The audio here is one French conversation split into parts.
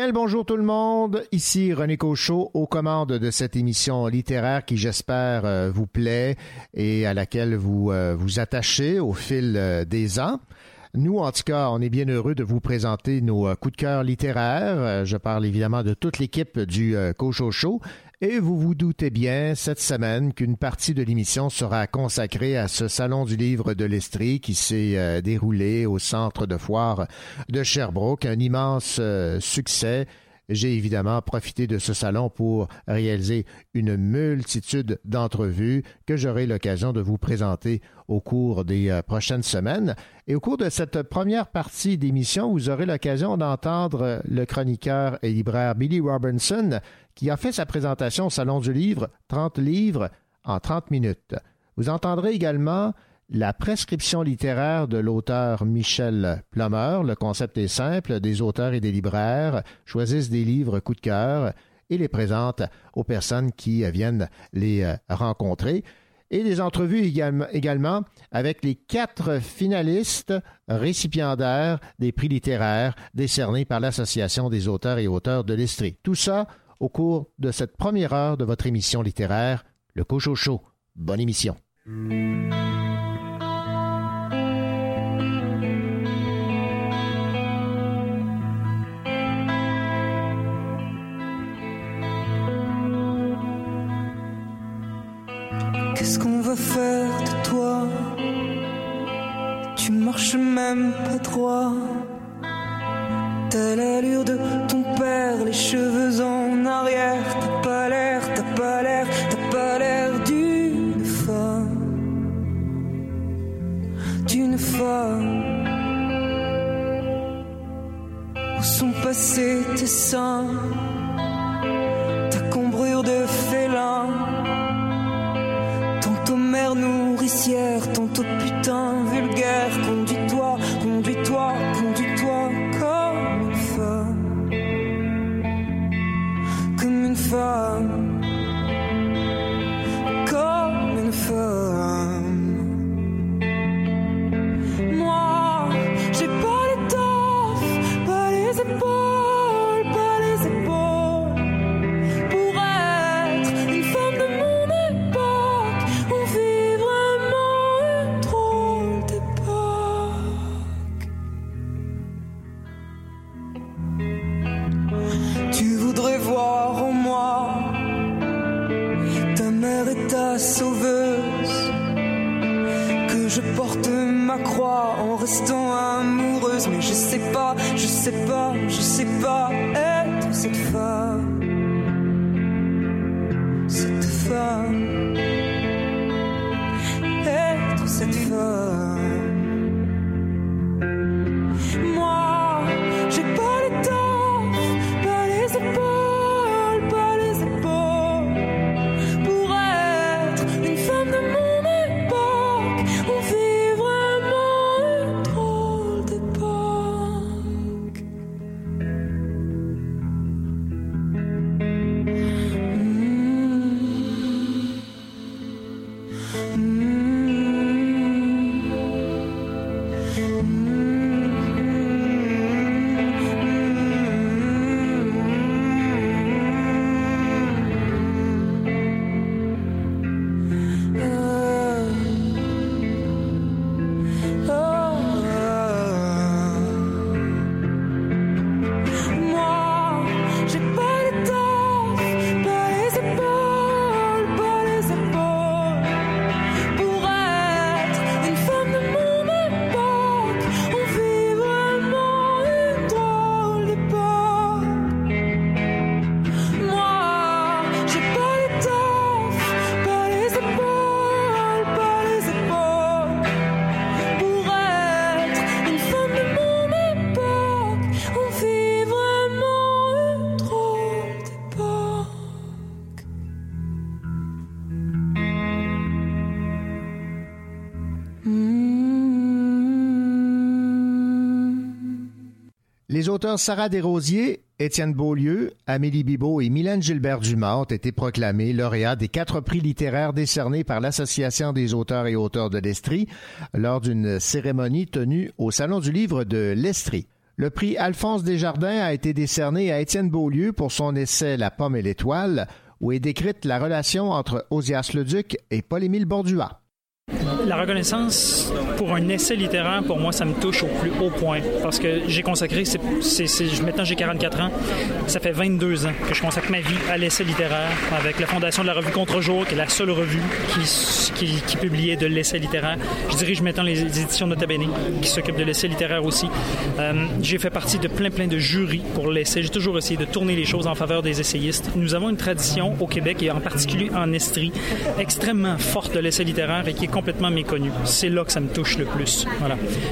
Bien bonjour tout le monde, ici René Cochot aux commandes de cette émission littéraire qui j'espère euh, vous plaît et à laquelle vous euh, vous attachez au fil euh, des ans. Nous, en tout cas, on est bien heureux de vous présenter nos coups de cœur littéraires. Je parle évidemment de toute l'équipe du Cochot Show et vous vous doutez bien cette semaine qu'une partie de l'émission sera consacrée à ce salon du livre de l'Estrie qui s'est euh, déroulé au centre de foire de Sherbrooke, un immense euh, succès. J'ai évidemment profité de ce salon pour réaliser une multitude d'entrevues que j'aurai l'occasion de vous présenter au cours des euh, prochaines semaines. Et au cours de cette première partie d'émission, vous aurez l'occasion d'entendre le chroniqueur et libraire Billy Robinson qui a fait sa présentation au Salon du Livre, 30 livres en 30 minutes. Vous entendrez également la prescription littéraire de l'auteur Michel Plummer. Le concept est simple, des auteurs et des libraires choisissent des livres coup de cœur et les présentent aux personnes qui viennent les euh, rencontrer. Et des entrevues également avec les quatre finalistes récipiendaires des prix littéraires décernés par l'Association des auteurs et auteurs de l'Estrie. Tout ça au cours de cette première heure de votre émission littéraire, Le Cochot Chaud. Bonne émission. Marches même pas droit. T'as l'allure de ton père, les cheveux en arrière. T'as pas l'air, t'as pas l'air, t'as pas l'air d'une femme. D'une femme. Où sont passés tes seins? Ta combrure de félin. Nourricière, tantôt putain vulgaire. Conduis-toi, conduis-toi, conduis-toi comme une femme. Comme une femme. Je Les auteurs Sarah Desrosiers, Étienne Beaulieu, Amélie Bibot et Mylène Gilbert-Dumas ont été proclamés lauréats des quatre prix littéraires décernés par l'Association des auteurs et auteurs de l'Estrie lors d'une cérémonie tenue au Salon du livre de l'Estrie. Le prix Alphonse Desjardins a été décerné à Étienne Beaulieu pour son essai La pomme et l'étoile, où est décrite la relation entre Osias Leduc et Paul-Émile Bordua. La reconnaissance pour un essai littéraire, pour moi, ça me touche au plus haut point. Parce que j'ai consacré, maintenant j'ai 44 ans, ça fait 22 ans que je consacre ma vie à l'essai littéraire avec la fondation de la revue Contre-jour, qui est la seule revue qui, qui, publiait de l'essai littéraire. Je dirige maintenant les éditions Nota Bene, qui s'occupent de l'essai littéraire aussi. Euh, j'ai fait partie de plein, plein de jurys pour l'essai. J'ai toujours essayé de tourner les choses en faveur des essayistes. Nous avons une tradition au Québec, et en particulier en Estrie, extrêmement forte de l'essai littéraire et qui est C'est là que ça me touche le plus.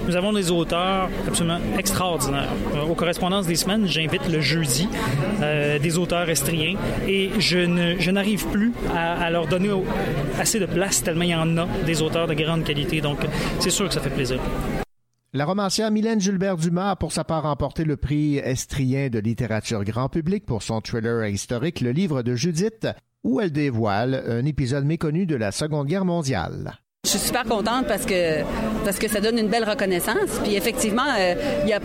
Nous avons des auteurs absolument extraordinaires. Euh, aux correspondances des semaines, j'invite le jeudi euh, des auteurs estriens et je, n'arrive plus à, leur donner assez de place tellement il y en a des auteurs de grande qualité. Donc, c'est sûr que ça fait plaisir. La romancière Mylène Gilbert-Dumas a pour sa part remporté le prix estrien de littérature grand public pour son thriller historique Le livre de Judith, où elle dévoile un épisode méconnu de la Seconde Guerre mondiale. Je suis super contente parce que parce que ça donne une belle reconnaissance. Puis effectivement, euh,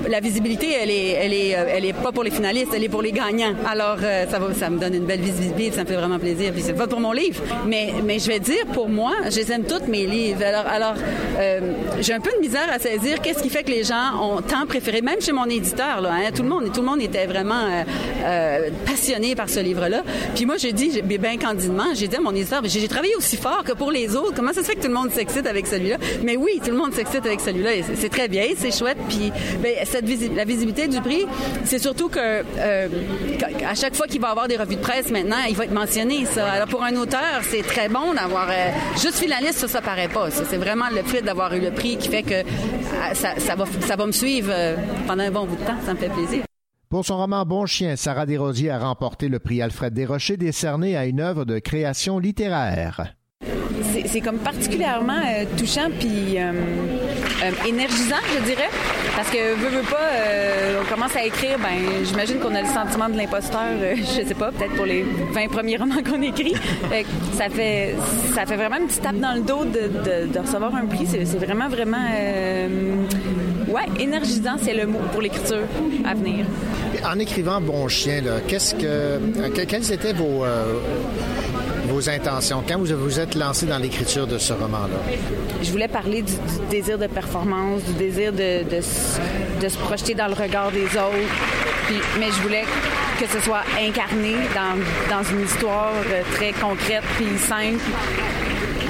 la visibilité, elle est elle est euh, elle est pas pour les finalistes, elle est pour les gagnants. Alors euh, ça ça me donne une belle visibilité, ça me fait vraiment plaisir. Puis c'est pas pour mon livre, mais mais je vais dire pour moi, je les aime toutes mes livres. Alors j'ai un peu de misère à saisir qu'est-ce qui fait que les gens ont tant préféré, même chez mon éditeur. Hein, tout le monde tout le monde était vraiment passionné par ce livre-là. Puis moi j'ai dit bien candidement, j'ai dit à mon éditeur, j'ai travaillé aussi fort que pour les autres. Comment ça se fait que tout le monde s'excite avec celui-là. Mais oui, tout le monde s'excite avec celui-là. C'est très bien, c'est chouette. Puis ben, la visibilité du prix, c'est surtout que euh, à chaque fois qu'il va avoir des revues de presse maintenant, il va être mentionné. Alors pour un auteur, c'est très bon d'avoir euh, juste finaliste, ça, ça paraît pas. C'est vraiment le fait d'avoir eu le prix qui fait que euh, ça, va, ça va me suivre pendant un bon bout de temps. Ça me fait plaisir. Pour son roman Bon Chien, Sarah Desrosiers a remporté le prix Alfred Desrochers décerné à une œuvre de création littéraire c'est comme particulièrement euh, touchant puis euh, euh, énergisant, je dirais. Parce que, veut, veut pas, on commence à écrire, ben j'imagine qu'on a le sentiment de l'imposteur, je sais pas, peut-être pour les 20 premiers romans qu'on écrit. ça fait ça fait vraiment une petite tape dans le dos de, recevoir un prix. C'est vraiment, vraiment... ouais, énergisant, c'est le mot pour l'écriture à venir. En écrivant Bon Chien, qu'est-ce que... Quels étaient vos vos intentions? Quand vous vous êtes lancé dans l'écriture de ce roman-là? Je voulais parler du, désir de performance, du désir de, de, se projeter dans le regard des autres. mais je voulais que ce soit incarné dans, dans une histoire euh, très concrète puis simple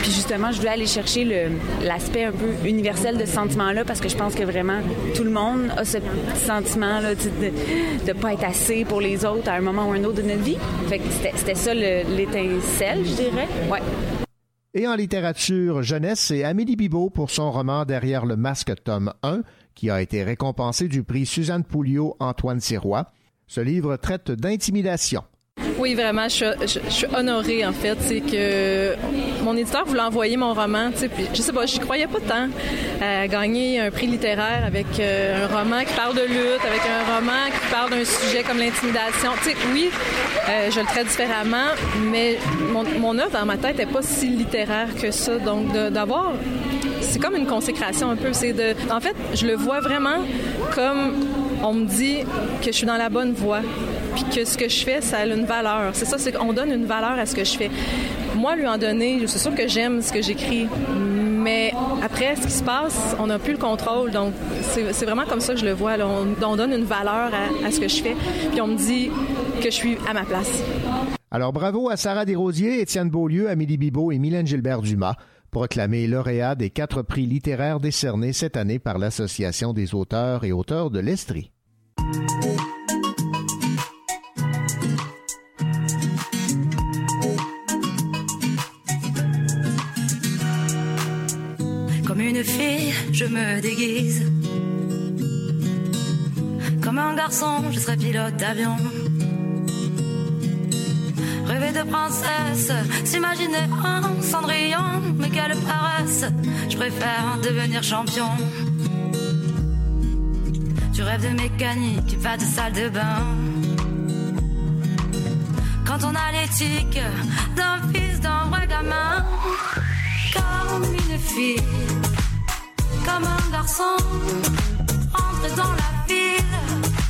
puis justement, je voulais aller chercher l'aspect un peu universel de ce sentiment-là parce que je pense que vraiment tout le monde a ce sentiment-là de ne pas être assez pour les autres à un moment ou un autre de notre vie. Fait que c'était ça l'étincelle, je dirais. Ouais. Et en littérature jeunesse, c'est Amélie Bibot pour son roman Derrière le masque, tome 1, qui a été récompensé du prix Suzanne Pouliot Antoine Sirois. Ce livre traite d'intimidation. Oui, vraiment, je, suis honorée, en fait. C'est que mon éditeur voulait envoyer mon roman, puis je sais pas, je croyais pas tant à gagner un prix littéraire avec euh, un roman qui parle de lutte, avec un roman qui parle d'un sujet comme l'intimidation. Oui, euh, je le traite différemment, mais mon, mon œuvre dans ma tête n'est pas si littéraire que ça. Donc, d'avoir c'est comme une consécration un peu. C'est de, en fait, je le vois vraiment comme on me dit que je suis dans la bonne voie, puis que ce que je fais, ça a une valeur. C'est ça, c'est qu'on donne une valeur à ce que je fais. Moi, lui en donner, c'est sûr que j'aime ce que j'écris, mais après, ce qui se passe, on n'a plus le contrôle. Donc, c'est vraiment comme ça que je le vois. On, donne une valeur à, à, ce que je fais, puis on me dit que je suis à ma place. Alors, bravo à Sarah Desrosiers, Étienne Beaulieu, Amélie Bibot et Mylène Gilbert-Dumas proclamé lauréat des quatre prix littéraires décernés cette année par l'Association des auteurs et auteurs de l'Estrie. Je me déguise. Comme un garçon, je serai pilote d'avion rêver de princesse, s'imaginer un cendrillon, mais quelle paresse, je préfère devenir champion. Tu rêves de mécanique, pas de salle de bain. Quand on a l'éthique d'un fils d'un vrai gamin, comme une fille, comme un garçon, entre dans la file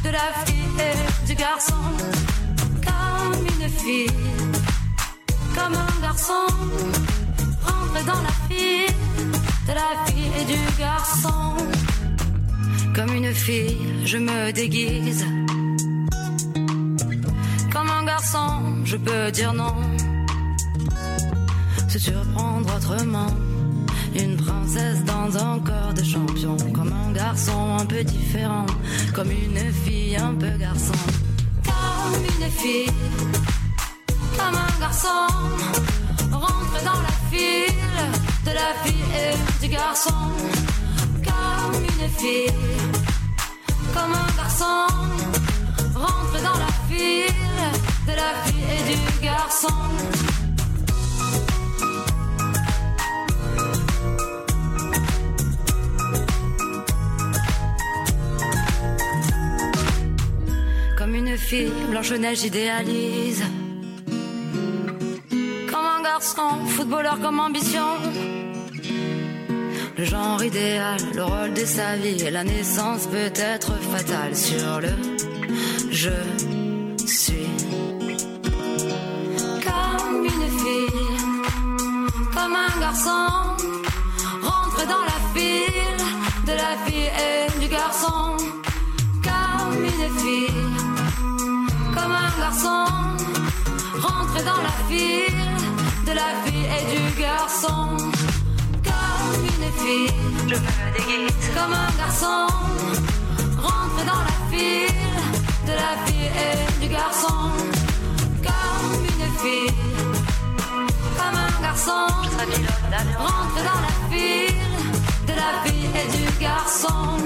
de la fille et du garçon, comme une fille, comme un garçon, rentre dans la file de la fille et du garçon. Comme une fille, je me déguise. Comme un garçon, je peux dire non. Se surprendre autrement. Une princesse dans un corps de champion. Comme un garçon un peu différent. Comme une fille un peu garçon. Comme une fille. Comme un garçon. Rentre dans la file de la fille et du garçon. Comme une fille. Comme un garçon. Rentre dans la file de la fille et du garçon. Blanche-Neige idéalise. Comme un garçon, footballeur comme ambition. Le genre idéal, le rôle de sa vie et la naissance peut être fatale sur le je suis. Comme une fille, comme un garçon, rentre dans la file de la fille et du garçon. Garçon, rentre dans la file de la fille et du garçon. Comme une fille, je me déguise comme un garçon, rentre dans la file de la fille et du garçon. Comme une fille, comme un garçon, rentre dans la file de la fille et du garçon.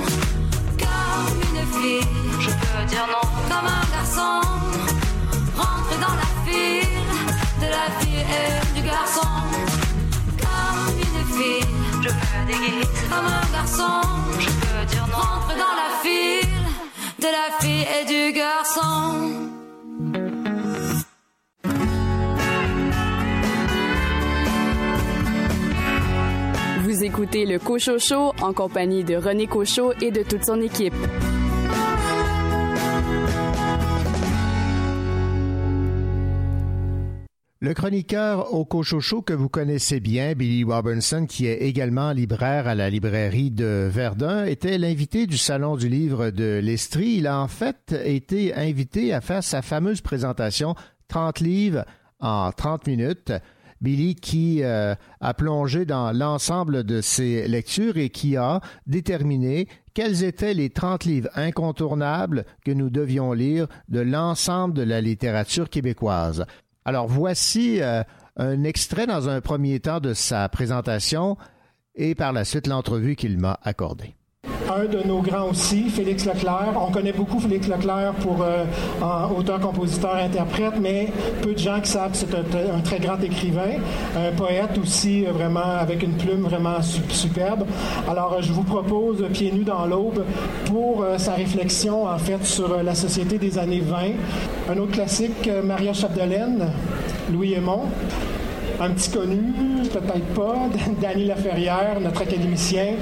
Comme une fille, je peux dire non. Comme un garçon, dans la file de la fille et du garçon. Comme une fille, je me déguise. Comme un garçon, je peux dire non. Rentre dans la file de la fille et du garçon. Vous écoutez le Cochot Show en compagnie de René Cochot et de toute son équipe. Le chroniqueur au Cochocho que vous connaissez bien, Billy Robinson, qui est également libraire à la librairie de Verdun, était l'invité du Salon du livre de l'Estrie. Il a en fait été invité à faire sa fameuse présentation 30 livres en 30 minutes. Billy qui euh, a plongé dans l'ensemble de ses lectures et qui a déterminé quels étaient les 30 livres incontournables que nous devions lire de l'ensemble de la littérature québécoise. Alors voici euh, un extrait dans un premier temps de sa présentation et par la suite l'entrevue qu'il m'a accordée. Un de nos grands aussi, Félix Leclerc. On connaît beaucoup Félix Leclerc pour euh, auteur, compositeur, interprète, mais peu de gens qui savent que c'est un, très grand écrivain, un poète aussi euh, vraiment avec une plume vraiment superbe. Alors euh, je vous propose Pieds nus dans l'aube pour sa réflexion en fait sur la société des années 20. Un autre classique, Maria Chapdelaine, Louis Aymon un petit connu, peut-être pas, Danny Laferrière, notre académicien.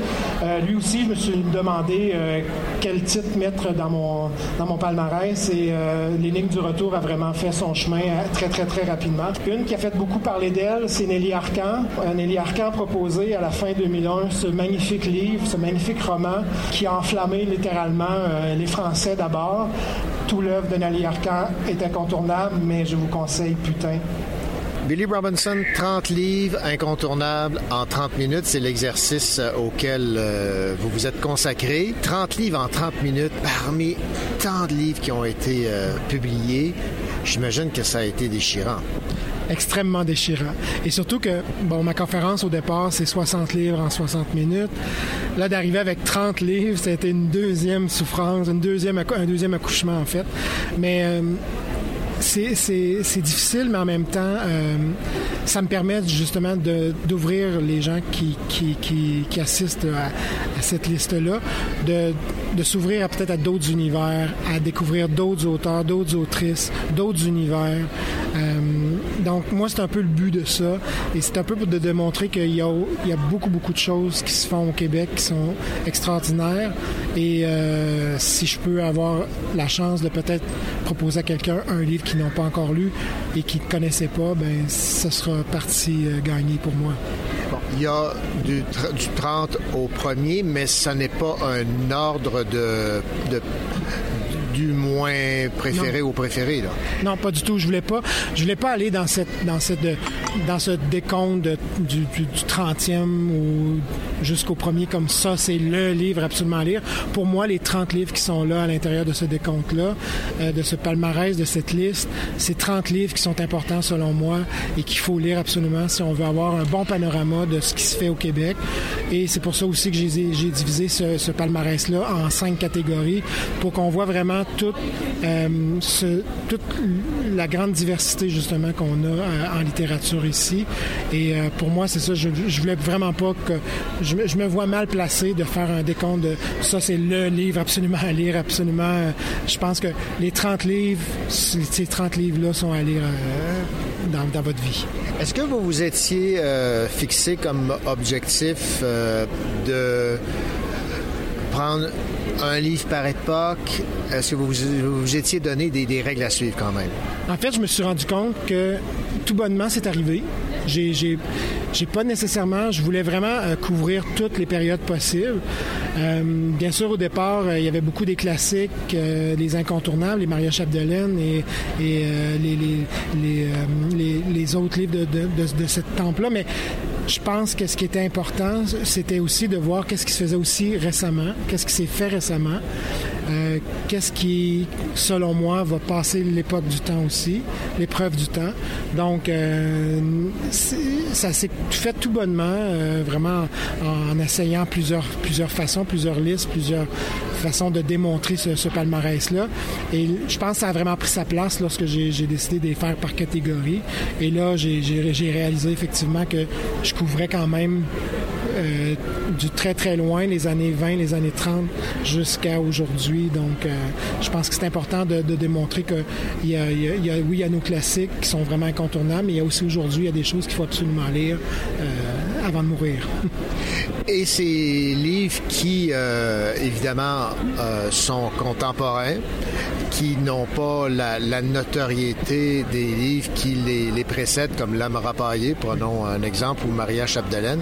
Euh, lui aussi, je me suis demandé euh, quel titre mettre dans mon, dans mon palmarès et euh, l'énigme du retour a vraiment fait son chemin très, très, très rapidement. Une qui a fait beaucoup parler d'elle, c'est Nelly Arcan. Nelly Arcan a proposé à la fin 2001 ce magnifique livre, ce magnifique roman qui a enflammé littéralement les Français d'abord. Tout l'œuvre de Nelly Arcan est incontournable, mais je vous conseille Putain Billy Robinson, 30 livres incontournables en 30 minutes, c'est l'exercice auquel euh, vous vous êtes consacré. 30 livres en 30 minutes, parmi tant de livres qui ont été euh, publiés, j'imagine que ça a été déchirant. Extrêmement déchirant. Et surtout que, bon, ma conférence au départ, c'est 60 livres en 60 minutes. Là, d'arriver avec 30 livres, ça a été une deuxième souffrance, une deuxième, un deuxième accouchement, en fait. Mais. Euh, c'est difficile, mais en même temps, euh, ça me permet justement d'ouvrir les gens qui, qui, qui, assistent à, cette liste-là, de, de s'ouvrir peut-être à d'autres univers, à découvrir d'autres auteurs, d'autres autrices, d'autres univers. Euh, donc, moi, c'est un peu le but de ça. Et c'est un peu pour démontrer qu'il y a, beaucoup, beaucoup de choses qui se font au Québec qui sont extraordinaires. Et euh, si je peux avoir la chance de peut-être proposer à quelqu'un un livre qu'ils n'ont pas encore lu et qu'ils ne connaissaient pas, ben ça sera partie euh, gagnée pour moi. Il y a du, du 30 au premier, mais ce n'est pas un ordre de, de du moins préféré au préféré. Là. Non, pas du tout. Je voulais pas. Je voulais pas aller dans cette dans cette dans ce décompte du, du, 30e ou jusqu'au premier comme ça. C'est le livre absolument à lire. Pour moi, les 30 livres qui sont là à l'intérieur de ce décompte-là, euh, de ce palmarès, de cette liste, c'est 30 livres qui sont importants selon moi et qu'il faut lire absolument si on veut avoir un bon panorama de ce qui se fait au Québec. Et c'est pour ça aussi que j'ai divisé ce, ce palmarès-là en cinq catégories pour qu'on voit vraiment toute, euh, toute la grande diversité justement qu'on a euh, en littérature ici. Et euh, pour moi, c'est ça, je, je voulais vraiment pas que... Je, me vois mal placé de faire un décompte de ça, c'est le livre absolument à lire, absolument... je pense que les 30 livres, ces 30 livres-là sont à lire dans, votre vie. Est-ce que vous vous étiez fixé comme objectif de prendre un livre par époque? Est-ce que vous vous, étiez donné des, règles à suivre quand même? En fait, je me suis rendu compte que tout bonnement, c'est arrivé. J'ai, pas nécessairement, je voulais vraiment euh, couvrir toutes les périodes possibles. Euh, bien sûr, au départ, euh, il y avait beaucoup des classiques, les incontournables, les Maria Chapdelaine et, les, les, les, autres livres de, de cette temple-là. Mais je pense que ce qui était important, c'était aussi de voir qu'est-ce qui se faisait aussi récemment, qu'est-ce qui s'est fait récemment, euh, qu'est-ce qui, selon moi, va passer l'époque du temps aussi, l'épreuve du temps? Donc, euh, ça s'est fait tout bonnement, euh, vraiment en, essayant plusieurs, plusieurs façons, plusieurs listes, plusieurs façons de démontrer ce, palmarès-là. Et je pense que ça a vraiment pris sa place lorsque j'ai décidé de les faire par catégorie. Et là, j'ai réalisé effectivement que je couvrais quand même euh, du très très loin, les années 20, les années 30 jusqu'à aujourd'hui. Donc, euh, je pense que c'est important de, démontrer que y, a, oui, il y a nos classiques qui sont vraiment incontournables, mais il y a aussi aujourd'hui, il y a des choses qu'il faut absolument lire euh, avant de mourir. Et ces livres qui, évidemment, sont contemporains, qui n'ont pas la, notoriété des livres qui les, précèdent, comme L'âme rapaillée, prenons un exemple, ou Maria Chapdelaine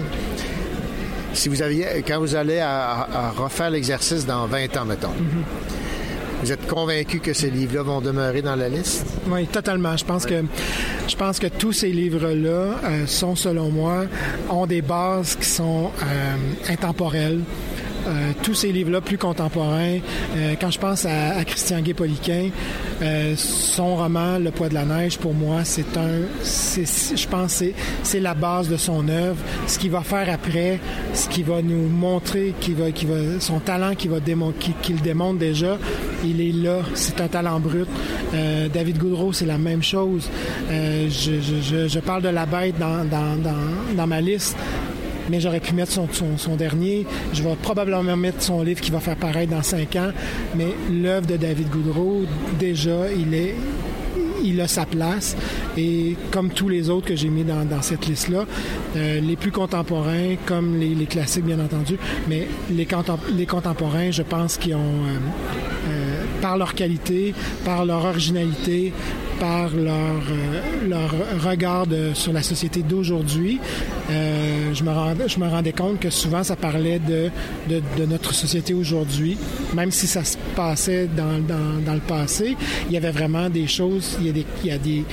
si vous aviez, quand vous allez à, refaire l'exercice dans 20 ans, mettons, vous êtes convaincu que ces livres-là vont demeurer dans la liste? Oui, totalement. Je pense que je pense que tous ces livres-là euh, sont, selon moi, ont des bases qui sont euh, intemporelles. Euh, tous ces livres-là plus contemporains. Euh, quand je pense à, Christian Gay-Poliquin, euh, son roman Le poids de la neige, pour moi, c'est un, je pense, c'est la base de son œuvre. Ce qu'il va faire après, ce qu'il va nous montrer, qui va, qui va, son talent qu'il va qu'il démontre déjà, il est là. C'est un talent brut. David Goudreau, c'est la même chose. Je, je, parle de la bête dans, dans, dans, dans ma liste mais j'aurais pu mettre son, dernier. Je vais probablement mettre son livre qui va faire pareil dans cinq ans. Mais l'œuvre de David Goudreau, déjà, il est il a sa place. Et comme tous les autres que j'ai mis dans, cette liste-là, euh, les plus contemporains, comme les, classiques, bien entendu, mais les, les contemporains, je pense qu'ils ont, euh, euh, par leur qualité, par leur originalité, par leur, euh, leur regard sur la société d'aujourd'hui. Euh, je, me je me rendais compte que souvent ça parlait de, de, notre société aujourd'hui, même si ça se passait dans, dans, dans, le passé. Il y avait vraiment des choses, il y a des, il y a des,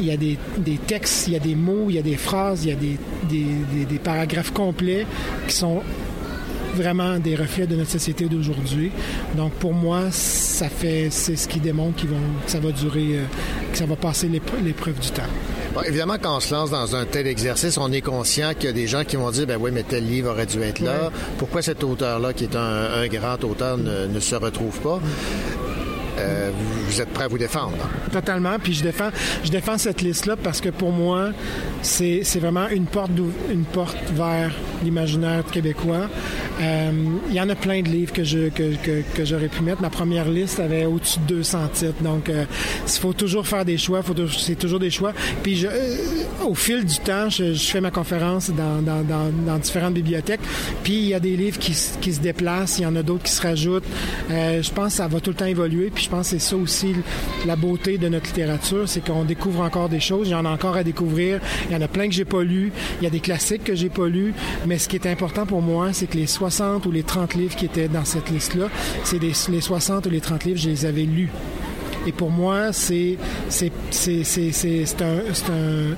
il y a des, des textes, il y a des mots, il y a des phrases, il y a des, des, des paragraphes complets qui sont vraiment des reflets de notre société d'aujourd'hui. Donc pour moi, ça fait, c'est ce qui démontre qu'ils vont, que ça va durer, euh, que ça va passer l'épreuve du temps. évidemment, quand on se lance dans un tel exercice, on est conscient qu'il y a des gens qui vont dire, ben oui, mais tel livre aurait dû être là. Pourquoi cet auteur-là, qui est un, grand auteur, ne, se retrouve pas? Euh, vous êtes prêt à vous défendre? Totalement. Puis je défends, je défends cette liste-là parce que pour moi, c'est vraiment une porte, une porte vers l'imaginaire québécois. Euh, il y en a plein de livres que que, j'aurais pu mettre. Ma première liste avait au-dessus de 200 titres. Donc, euh, il faut toujours faire des choix. C'est toujours des choix. Puis, au fil du temps, je, fais ma conférence dans, différentes bibliothèques. Puis, il y a des livres qui, se déplacent. Il y en a d'autres qui se rajoutent. je pense que ça va tout le temps évoluer. Je pense que c'est ça aussi la beauté de notre littérature, c'est qu'on découvre encore des choses. Il y en a encore à découvrir. Il y en a plein que j'ai pas lus. Il y a des classiques que j'ai pas lus. Mais ce qui est important pour moi, c'est que les 60 ou les 30 livres qui étaient dans cette liste-là, c'est les 60 ou les 30 livres, je les avais lus. Et pour moi, c'est c'est un, un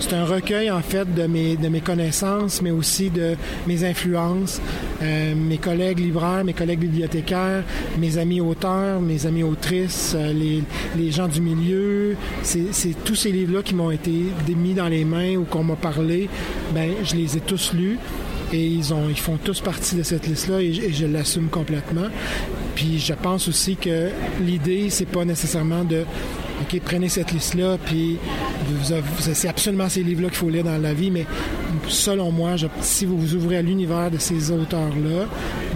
c'est un recueil en fait de mes, de mes connaissances, mais aussi de mes influences, euh, mes collègues libraires, mes collègues bibliothécaires, mes amis auteurs, mes amis autrices, euh, les, les, gens du milieu. C'est tous ces livres-là qui m'ont été mis dans les mains ou qu'on m'a parlé. Ben, je les ai tous lus et ils, ont, ils font tous partie de cette liste-là et, et, je l'assume complètement. Puis je pense aussi que l'idée, c'est pas nécessairement de OK, prenez cette liste-là, puis c'est absolument ces livres-là qu'il faut lire dans la vie, mais selon moi, si vous vous ouvrez à l'univers de ces auteurs-là,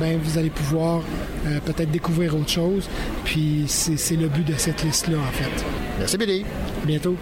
ben vous allez pouvoir euh, peut-être découvrir autre chose, puis c'est le but de cette liste-là, en fait. Merci, Billy. bientôt.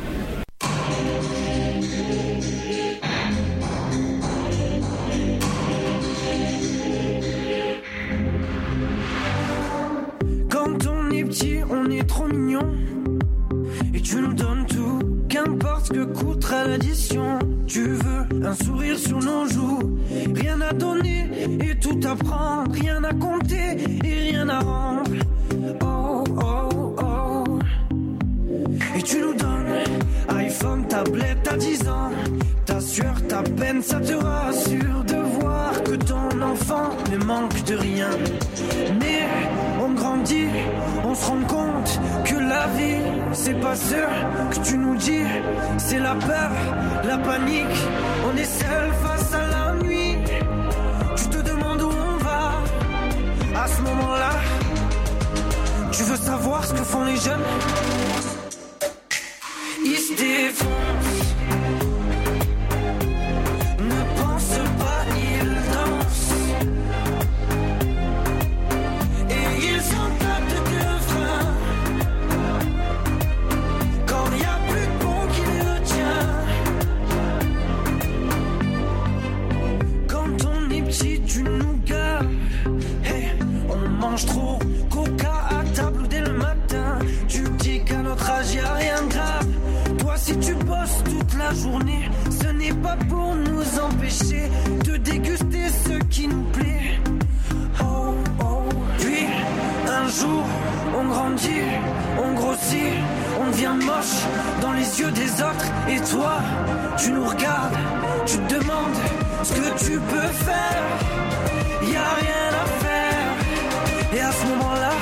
Sourire sur nos joues, rien à donner et tout à prendre, rien à compter et rien à rendre. Oh, oh, oh. Et tu nous donnes iPhone, tablette à 10 ans. Ta sueur, ta peine, ça te rassure de voir que ton enfant ne manque de rien. Mais on grandit, on se rend compte c'est pas sûr que tu nous dis, c'est la peur, la panique. On est seul face à la nuit. Tu te demandes où on va. À ce moment-là, tu veux savoir ce que font les jeunes. Ils. Moche dans les yeux des autres. Et toi, tu nous regardes, tu te demandes ce que tu peux faire. Y a rien à faire. Et à ce moment-là,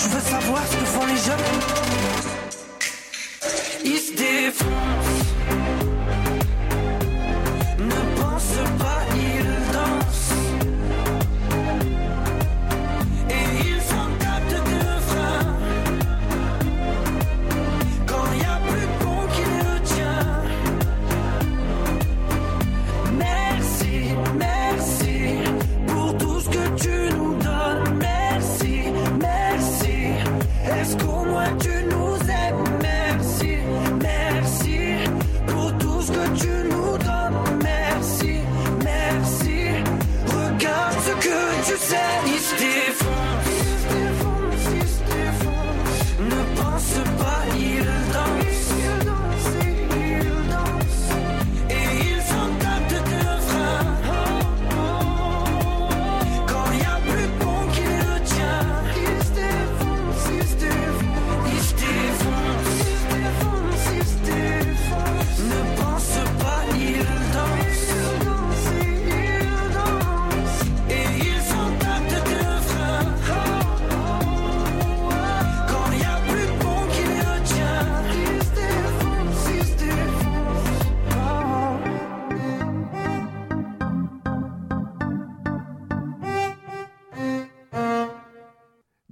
je veux savoir ce que font les jeunes. Ils se défoncent.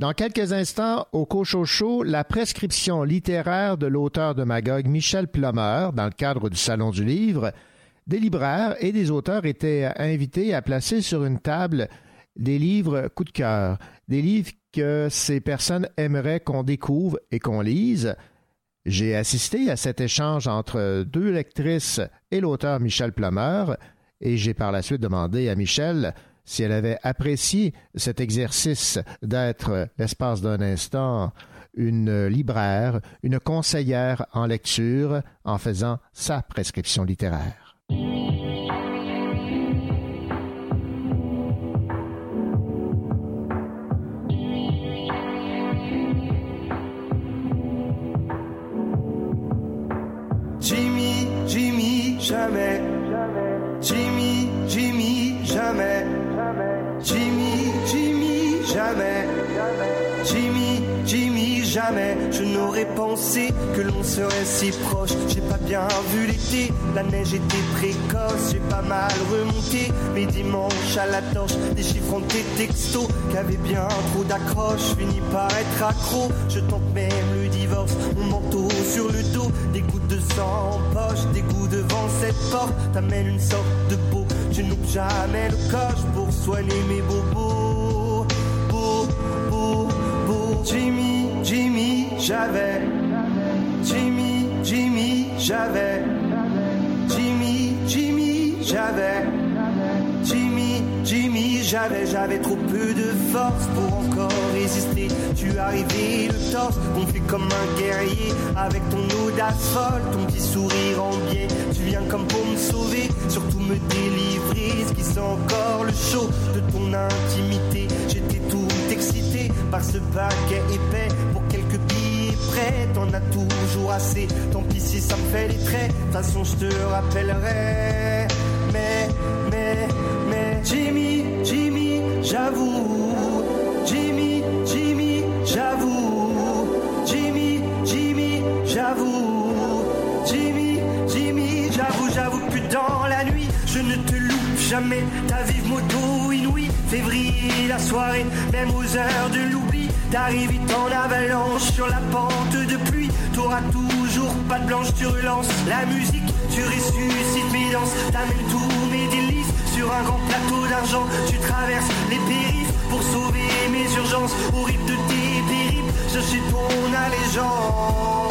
Dans quelques instants, au Cochocho, la prescription littéraire de l'auteur de Magog, Michel Plummer, dans le cadre du Salon du Livre. Des libraires et des auteurs étaient invités à placer sur une table des livres coup de cœur, des livres que ces personnes aimeraient qu'on découvre et qu'on lise. J'ai assisté à cet échange entre deux lectrices et l'auteur Michel Plummer, et j'ai par la suite demandé à Michel si elle avait apprécié cet exercice d'être, l'espace d'un instant, une libraire, une conseillère en lecture en faisant sa prescription littéraire. Jamais. Je n'aurais pensé que l'on serait si proche. J'ai pas bien vu l'été, la neige était précoce. J'ai pas mal remonté mes dimanches à la torche. Déchiffrant tes textos qu'avaient bien trop d'accroches. Fini par être accro. Je tente même le divorce. Mon manteau sur le dos, des gouttes de sang en poche, des coups devant cette porte. T'amènes une sorte de beau. Je n'oublie jamais le coche pour soigner mes bobos. Beau, beau, beau. Jimmy, Jimmy, j'avais. Jimmy, Jimmy, j'avais. Jimmy, Jimmy, j'avais. Jimmy, Jimmy, j'avais, j'avais trop peu de force pour encore résister. Tu arrivé le torse, gonflé comme un guerrier, avec ton audace folle, ton petit sourire en biais. Tu viens comme pour me sauver, surtout me délivrer, ce qui sent encore le chaud de ton intimité. J'étais tout excité par ce paquet épais T'en as toujours assez, tant pis si ça me fait les traits. De toute façon, je te rappellerai. Mais, mais, mais, Jimmy, Jimmy, j'avoue. Jimmy, Jimmy, j'avoue. Jimmy, Jimmy, j'avoue. Jimmy, Jimmy, j'avoue, j'avoue que dans la nuit, je ne te loupe jamais. Ta vive moto inouïe, février, la soirée, même aux heures de l'oubli. T'arrives vite en avalanche sur la pente de pluie. T'auras toujours pas de blanche, tu relances la musique. Tu ressuscites mes danses, t'amènes tous mes délices sur un grand plateau d'argent. Tu traverses les périphes pour sauver mes urgences. Au rythme de tes périples, je suis ton allégeance.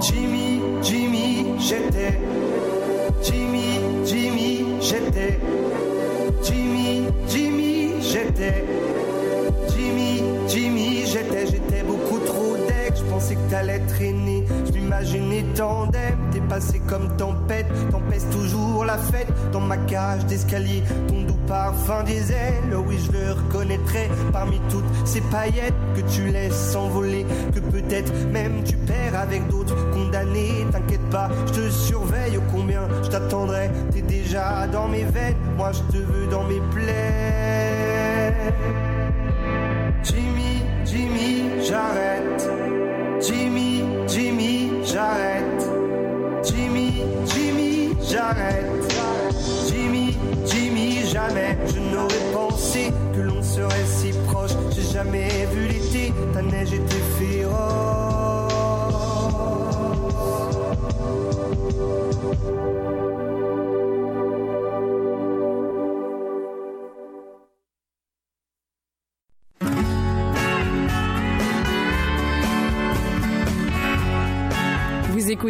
Jimmy, Jimmy, j'étais. Jimmy, Jimmy, j'étais. Jimmy, Jimmy, j'étais. J'étais, beaucoup trop deck. Je pensais que t'allais traîner. Je m'imaginais tandem. T'es passé comme tempête. T'empêches toujours la fête dans ma cage d'escalier. Ton doux parfum des ailes. Oui, je le reconnaîtrais parmi toutes ces paillettes que tu laisses s'envoler. Que peut-être même tu perds avec d'autres condamnés. T'inquiète pas, je te surveille combien je t'attendrai? T'es déjà dans mes veines. Moi, je te veux dans mes plaies. Jimmy, Jimmy, j'arrête. Jimmy, Jimmy, j'arrête. Jimmy, Jimmy, j'arrête. Jimmy, Jimmy, jamais je n'aurais pensé que l'on serait si proche. J'ai jamais vu l'été, ta neige était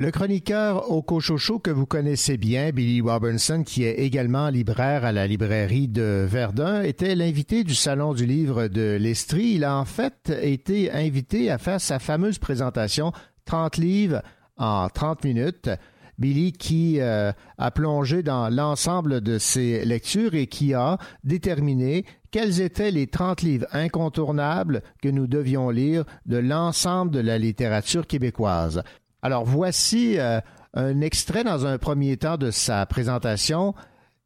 Le chroniqueur au Cochocho que vous connaissez bien, Billy Robinson, qui est également libraire à la librairie de Verdun, était l'invité du Salon du livre de l'Estrie. Il a en fait été invité à faire sa fameuse présentation 30 livres en 30 minutes. Billy qui euh, a plongé dans l'ensemble de ses lectures et qui a déterminé quels étaient les 30 livres incontournables que nous devions lire de l'ensemble de la littérature québécoise. Alors voici euh, un extrait dans un premier temps de sa présentation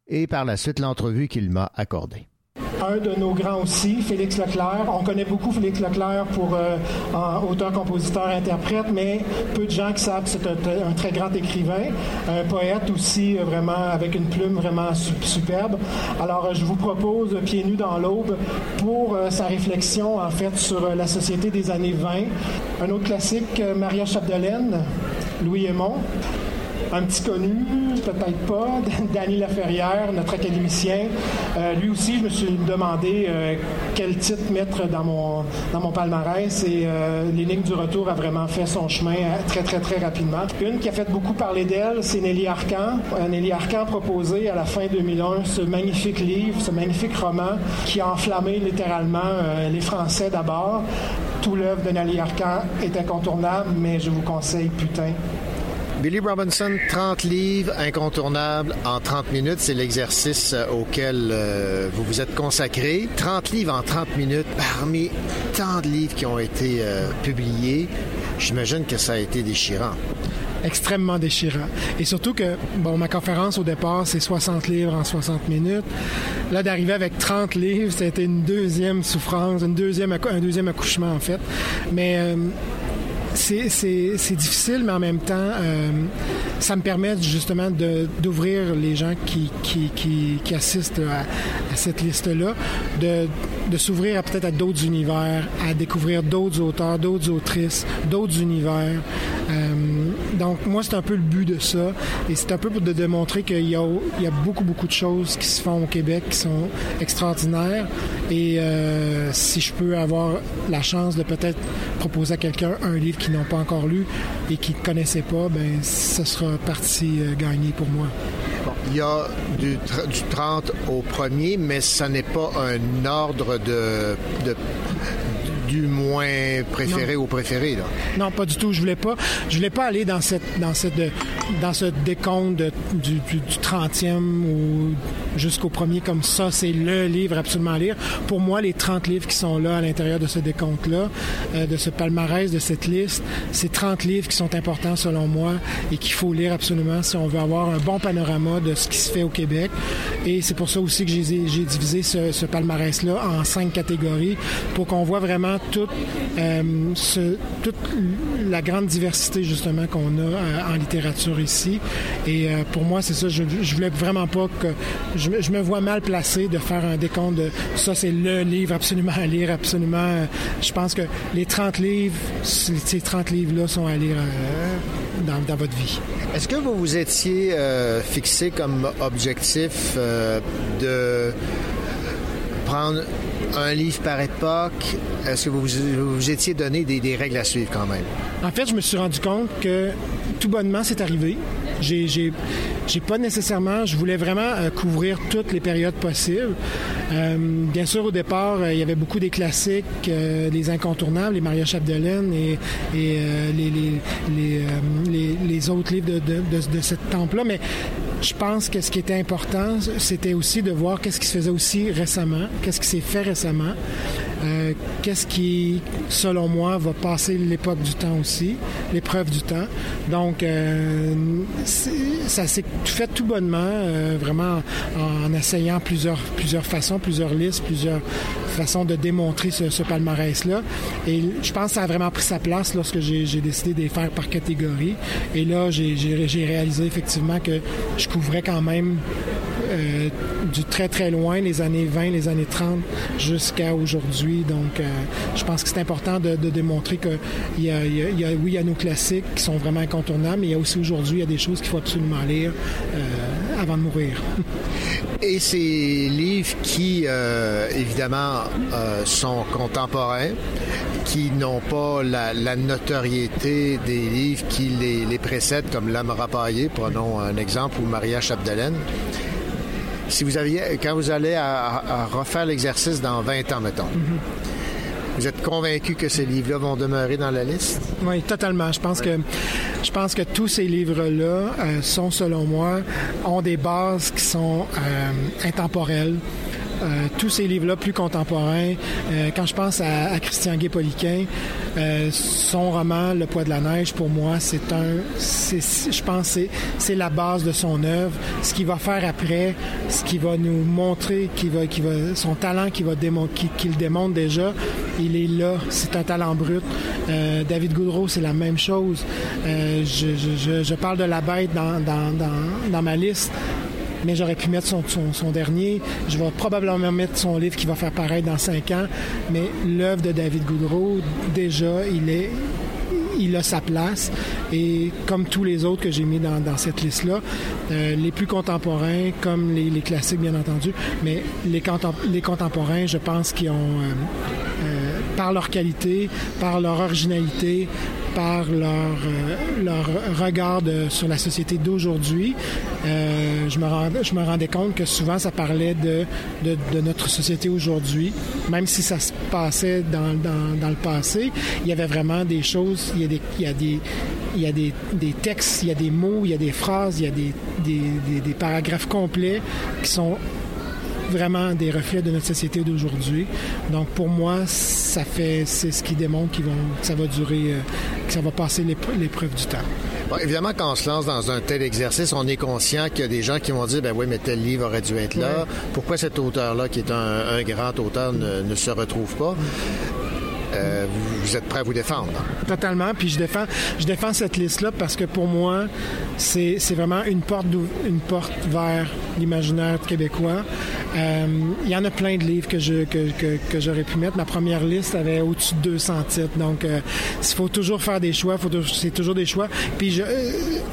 et par la suite l'entrevue qu'il m'a accordée. Un de nos grands aussi, Félix Leclerc. On connaît beaucoup Félix Leclerc pour euh, auteur, compositeur, interprète, mais peu de gens qui savent que c'est un, très grand écrivain, un poète aussi, euh, vraiment avec une plume vraiment su- superbe. Alors, je vous propose Pieds nus dans l'aube pour euh, sa réflexion, en fait, sur la société des années 20. Un autre classique, Maria Chapdelaine, Louis Aymon. Un petit connu, peut-être pas, Danny Laferrière, notre académicien. Euh, lui aussi, je me suis demandé euh, quel titre mettre dans mon, dans mon palmarès et euh, L'énigme du retour a vraiment fait son chemin euh, très, très, très rapidement. Une qui a fait beaucoup parler d'elle, c'est Nelly Arcan. Nelly Arcan a proposé à la fin 2001 ce magnifique livre, ce magnifique roman qui a enflammé littéralement les Français d'abord. Tout l'œuvre de Nelly Arcan est incontournable, mais je vous conseille Putain. Billy Robinson, 30 livres incontournables en 30 minutes, c'est l'exercice euh, auquel euh, vous vous êtes consacré. 30 livres en 30 minutes, parmi tant de livres qui ont été euh, publiés, j'imagine que ça a été déchirant. extrêmement déchirant. Et surtout que, bon, ma conférence au départ, c'est 60 livres en 60 minutes. Là, d'arriver avec 30 livres, c'était une deuxième souffrance, une deuxième, un deuxième accouchement, en fait. Mais c'est difficile, mais en même temps, euh, ça me permet justement d'ouvrir les gens qui, qui, qui, qui assistent à, à cette liste-là, de, de s'ouvrir peut-être à d'autres univers, à découvrir d'autres auteurs, d'autres autrices, d'autres univers. Euh, donc, moi, c'est un peu le but de ça. Et c'est un peu pour de démontrer qu'il y a, beaucoup, beaucoup de choses qui se font au Québec qui sont extraordinaires. Et euh, si je peux avoir la chance de peut-être proposer à quelqu'un un livre qu'ils n'ont pas encore lu et qu'ils ne connaissaient pas, ben ce sera partie euh, gagnée pour moi. Il y a du, du 30 au premier, mais ça n'est pas un ordre de du moins préféré Non. au préféré. Là. Non, pas du tout. Je voulais pas. Je voulais pas aller dans cette dans cette dans ce décompte de- du, du, du 30e ou jusqu'au premier comme ça. C'est le livre absolument à lire. Pour moi, les 30 livres qui sont là à l'intérieur de ce décompte-là, euh, de ce palmarès, de cette liste, c'est 30 livres qui sont importants selon moi et qu'il faut lire absolument si on veut avoir un bon panorama de ce qui se fait au Québec. Et c'est pour ça aussi que j'ai divisé ce, palmarès-là en cinq catégories pour qu'on voit vraiment toute, euh, toute la grande diversité justement qu'on a euh, en littérature ici. Et pour moi, c'est ça, je, je voulais vraiment pas que... me- je me vois mal placé de faire un décompte de ça, c'est le livre absolument à lire, absolument... euh, je pense que les 30 livres, ces 30 livres-là sont à lire euh, dans, dans votre vie. Est-ce que vous vous étiez euh, fixé comme objectif euh, de prendre un livre par époque? Est-ce que vous vous, vous étiez donné des, des règles à suivre quand même? En fait, je me suis rendu compte que tout bonnement, c'est arrivé. J'ai, j'ai, pas nécessairement, je voulais vraiment euh, couvrir toutes les périodes possibles. Euh, bien sûr, au départ, euh, il y avait beaucoup des classiques, euh, les incontournables, les Maria Chapdelaine et, les, les, les- les autres livres de, de, de, de cette temple-là. Mais je pense que ce qui était important, c'était aussi de voir qu'est-ce qui se faisait aussi récemment, qu'est-ce qui s'est fait récemment, euh, qu'est-ce qui, selon moi, va passer l'époque du temps aussi, l'épreuve du temps? Donc, euh, ça s'est fait tout bonnement, euh, vraiment en, essayant plusieurs, plusieurs façons, plusieurs listes, plusieurs façons de démontrer ce, palmarès-là. Et je pense que ça a vraiment pris sa place lorsque j'ai décidé de les faire par catégorie. Et là, j'ai- réalisé effectivement que je couvrais quand même du très très loin, les années 20, les années 30 jusqu'à aujourd'hui. Donc, euh, je pense que c'est important de, démontrer que il y a, oui, il y a nos classiques qui sont vraiment incontournables, mais il y a aussi aujourd'hui il y a des choses qu'il faut absolument lire euh, avant de mourir. Et ces livres qui, euh, évidemment, sont contemporains, qui n'ont pas la, notoriété des livres qui les, les précèdent, comme L'âme rapaillée, prenons un exemple, ou Maria Chapdelaine. Si vous aviez, quand vous allez à, à- à refaire l'exercice dans 20 ans, mettons, vous êtes convaincu que ces livres-là vont demeurer dans la liste? Oui, totalement. Je pense que je pense que tous ces livres-là euh, sont, selon moi, ont des bases qui sont euh, intemporelles. Euh, tous ces livres-là plus contemporains, euh, quand je pense à, Christian Gay-Poliquin, euh, son roman Le poids de la neige, pour moi, c'est un, je pense, c'est la base de son œuvre. Ce qu'il va faire après, ce qu'il va nous montrer, va, va, son talent qui va démon- qui, qui le démontre déjà, il est là. C'est un talent brut. David Goudreau, c'est la même chose. Je parle de la bête dans, dans, dans, dans ma liste mais j'aurais pu mettre son, dernier. Je vais probablement mettre son livre qui va faire pareil dans cinq ans. Mais l'œuvre de David Goudreau, déjà, il est il a sa place et comme tous les autres que j'ai mis dans, cette liste-là, euh, les plus contemporains, comme les, classiques bien entendu, mais les, les contemporains, je pense qu'ils ont, euh, euh, par leur qualité, par leur originalité, par leur, euh, leur regard sur la société d'aujourd'hui, euh, je, me je me rendais compte que souvent ça parlait de, de, notre société aujourd'hui, même si ça se passait dans, dans, dans le passé, il y avait vraiment des choses, il y a des, il y a des, il y a des, des textes, il y a des mots, il y a des phrases, il y a des, des, des, paragraphes complets qui sont vraiment des reflets de notre société d'aujourd'hui. Donc pour moi, ça fait c'est ce qui démontre qu'ils vont, que ça va durer, euh, ça va passer l'ép- l'épreuve du temps. Bon, évidemment, quand on se lance dans un tel exercice, on est conscient qu'il y a des gens qui vont dire, ben oui, mais tel livre aurait dû être là. Ouais. Pourquoi cet auteur-là, qui est un, un grand auteur, ne, ne se retrouve pas? euh, vous êtes prêt à vous défendre. Totalement. Puis je défends, je défends cette liste-là parce que pour moi, c'est vraiment une porte, une porte vers l'imaginaire québécois. Euh, il y en a plein de livres que je que, que, j'aurais pu mettre. Ma première liste avait au-dessus de 200 titres. Donc, euh, il faut toujours faire des choix. C'est toujours des choix. Puis, je,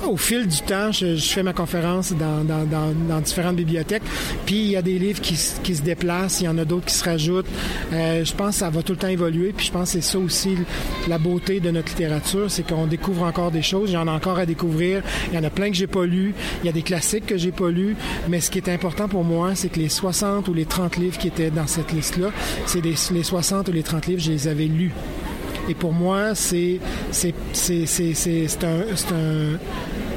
au fil du temps, je, fais ma conférence dans, dans, dans, différentes bibliothèques. Puis, il y a des livres qui, qui se déplacent. Il y en a d'autres qui se rajoutent. je pense que ça va tout le temps évoluer. Puis, je pense que c'est ça aussi la beauté de notre littérature, c'est qu'on découvre encore des choses. Il y en a encore à découvrir. Il y en a plein que j'ai pas lus. Il y a des classiques que j'ai pas lus. Mais ce qui est important pour moi, c'est que les 60 ou les 30 livres qui étaient dans cette liste-là, c'est les 60 ou les 30 livres, je les avais lus. Et pour moi, c'est un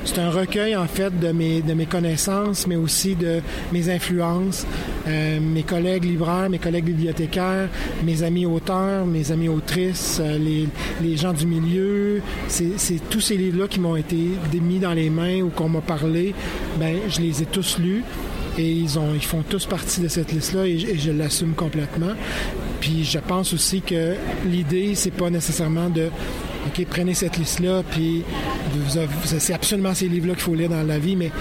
c'est un recueil en fait de mes, de mes connaissances, mais aussi de mes influences, euh, mes collègues libraires, mes collègues bibliothécaires, mes amis auteurs, mes amis autrices, euh, les, les, gens du milieu. C'est tous ces livres-là qui m'ont été mis dans les mains ou qu'on m'a parlé. Ben, je les ai tous lus et ils, ont, ils font tous partie de cette liste-là et, je l'assume complètement. Puis je pense aussi que l'idée, c'est pas nécessairement de OK, prenez cette liste-là, puis c'est absolument ces livres-là qu'il faut lire dans la vie, mais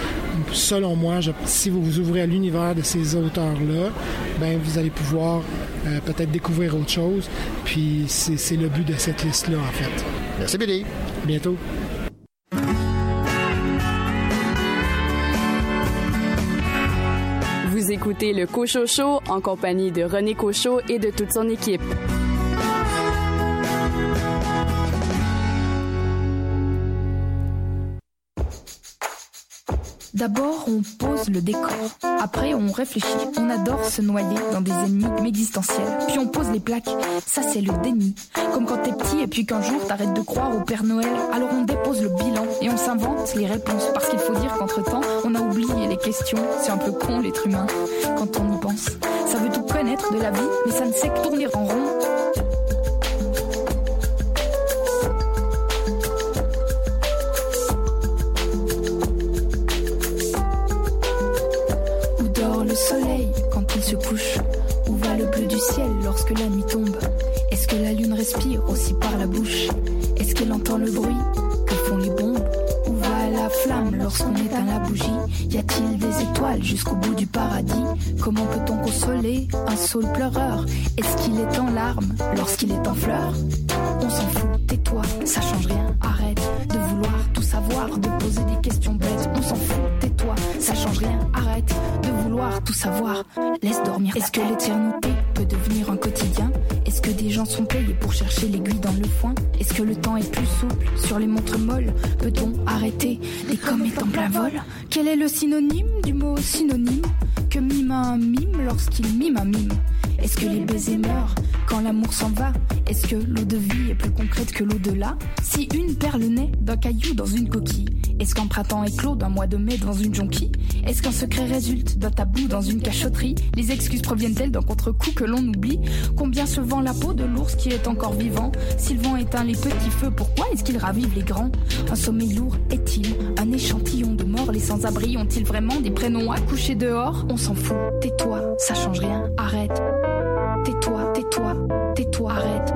selon moi, si vous vous ouvrez à l'univers de ces auteurs-là, ben vous allez pouvoir euh, peut-être découvrir autre chose, puis c'est le but de cette liste-là, en fait. Merci, Billy. Bientôt. Vous écoutez le Cochocho en compagnie de René Cochot et de toute son équipe. D'abord, on pose le décor. Après, on réfléchit. On adore se noyer dans des énigmes existentielles. Puis on pose les plaques. Ça, c'est le déni. Comme quand t'es petit et puis qu'un jour t'arrêtes de croire au Père Noël. Alors on dépose le bilan et on s'invente les réponses. Parce qu'il faut dire qu'entre-temps, on a oublié les questions. C'est un peu con l'être humain quand on y pense. Ça veut tout connaître de la vie, mais ça ne sait que tourner en rond. Lorsque la nuit tombe. Est-ce que la lune respire aussi par la bouche? Est-ce qu'elle entend le bruit que font les bombes? Où va la flamme lorsqu'on éteint la bougie? Y a-t-il des étoiles jusqu'au bout du paradis? Comment peut-on consoler un saule pleureur? Est-ce qu'il est en larmes lorsqu'il est en fleurs? On s'en fout, tais-toi, ça change rien, arrête de poser des questions bêtes. On s'en fout, tais-toi, ça change rien, arrête de vouloir tout savoir, laisse dormir. Est-ce que l'éternité peut devenir un quotidien? Est-ce que des gens sont payés pour chercher l'aiguille dans le foin? Est-ce que le temps est plus souple sur les montres molles? Peut-on arrêter des comètes en plein vol? Quel est le synonyme du mot synonyme Que mime un mime lorsqu'il mime un mime? Est-ce que les baisers meurent? Quand l'amour s'en va Est-ce que l'eau de vie est plus concrète que l'au-delà? Si une perle naît d'un caillou dans une coquille, est-ce qu'un printemps éclos d'un mois de mai dans une jonquille? Est-ce qu'un secret résulte d'un tabou dans une cachotterie? Les excuses proviennent-elles d'un contre-coup que l'on oublie? Combien se vend la peau de l'ours qui est encore vivant? S'ils vont éteint les petits feux, pourquoi est-ce qu'ils ravivent les grands? Un sommeil lourd est-il un échantillon de morts Les sans-abri ont-ils vraiment des prénoms à coucher dehors? On s'en fout, tais-toi, ça change rien, arrête. Tais-toi, tais-toi, tais-toi, arrête.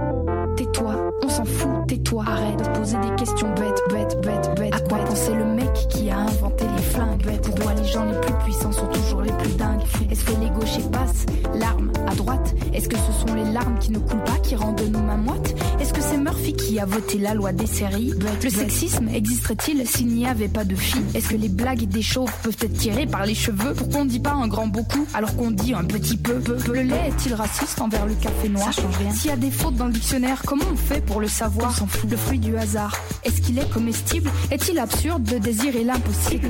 Tais-toi, on s'en fout, tais-toi, arrête de poser des questions bêtes, bêtes, bêtes, bêtes. À quoi penser le mec qui a inventé les flingues? Pourquoi les gens les plus puissants sont toujours les plus dingues. Est-ce que les gauchers passent l'arme à droite? Est-ce que ce sont les larmes qui ne coulent pas qui rendent nos mains moites Est-ce que c'est Murphy qui a voté la loi des séries Le sexisme existerait-il s'il n'y avait pas de filles Est-ce que les blagues des chauves peuvent être tirées par les cheveux Pourquoi on dit pas un grand beaucoup alors qu'on dit un petit peu, Le lait est-il raciste envers le café noir Ça change rien. S'il y a des fautes dans le dictionnaire, comment on fait pour le savoir s'en fout. Le fruit du hasard, est-ce qu'il est comestible Est-il absurde de désirer l'impossible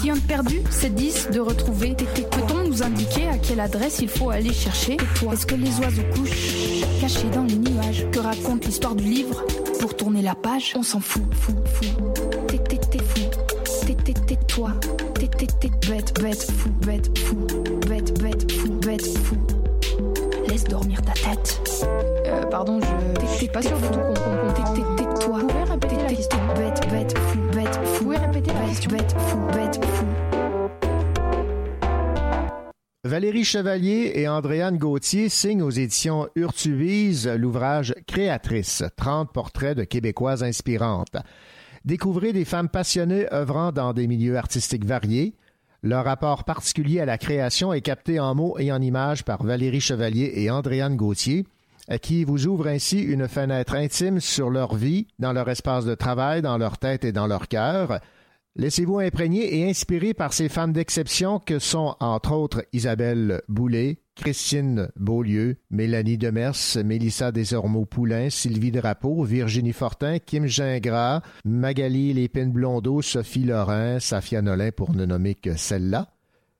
Si un perdu, c'est 10 de retrouver. Peut-on nous indiquer à quelle adresse il faut aller chercher Est-ce que les oiseaux couchent cachés dans les nuages Que raconte l'histoire du livre pour tourner la page On s'en fout, fou, fou. T'es, t'es, t'es fou. T'es, t'es, t'es toi. T'es, t'es, t'es bête, bête, fou, bête, fou. Bête, bête, fou, bête, fou. Laisse dormir ta tête. Euh, pardon, je. T'es pas sûr de tout comprendre. T'es, t'es, t'es toi. Vous pouvez répéter la question Bête, bête, fou, bête, fou. Vous pouvez répéter la question Bête, fou, bête, fou. Valérie Chevalier et Andréane Gauthier signent aux éditions Urtuvise l'ouvrage Créatrice, 30 portraits de Québécoises inspirantes. Découvrez des femmes passionnées œuvrant dans des milieux artistiques variés. Leur rapport particulier à la création est capté en mots et en images par Valérie Chevalier et Andréane Gauthier, qui vous ouvrent ainsi une fenêtre intime sur leur vie, dans leur espace de travail, dans leur tête et dans leur cœur. Laissez-vous imprégner et inspirer par ces femmes d'exception que sont, entre autres, Isabelle Boulay, Christine Beaulieu, Mélanie Demers, Mélissa Desormeaux-Poulain, Sylvie Drapeau, Virginie Fortin, Kim Gingras, Magali Lépine-Blondeau, Sophie Lorrain, Safia Nolin, pour ne nommer que celle-là.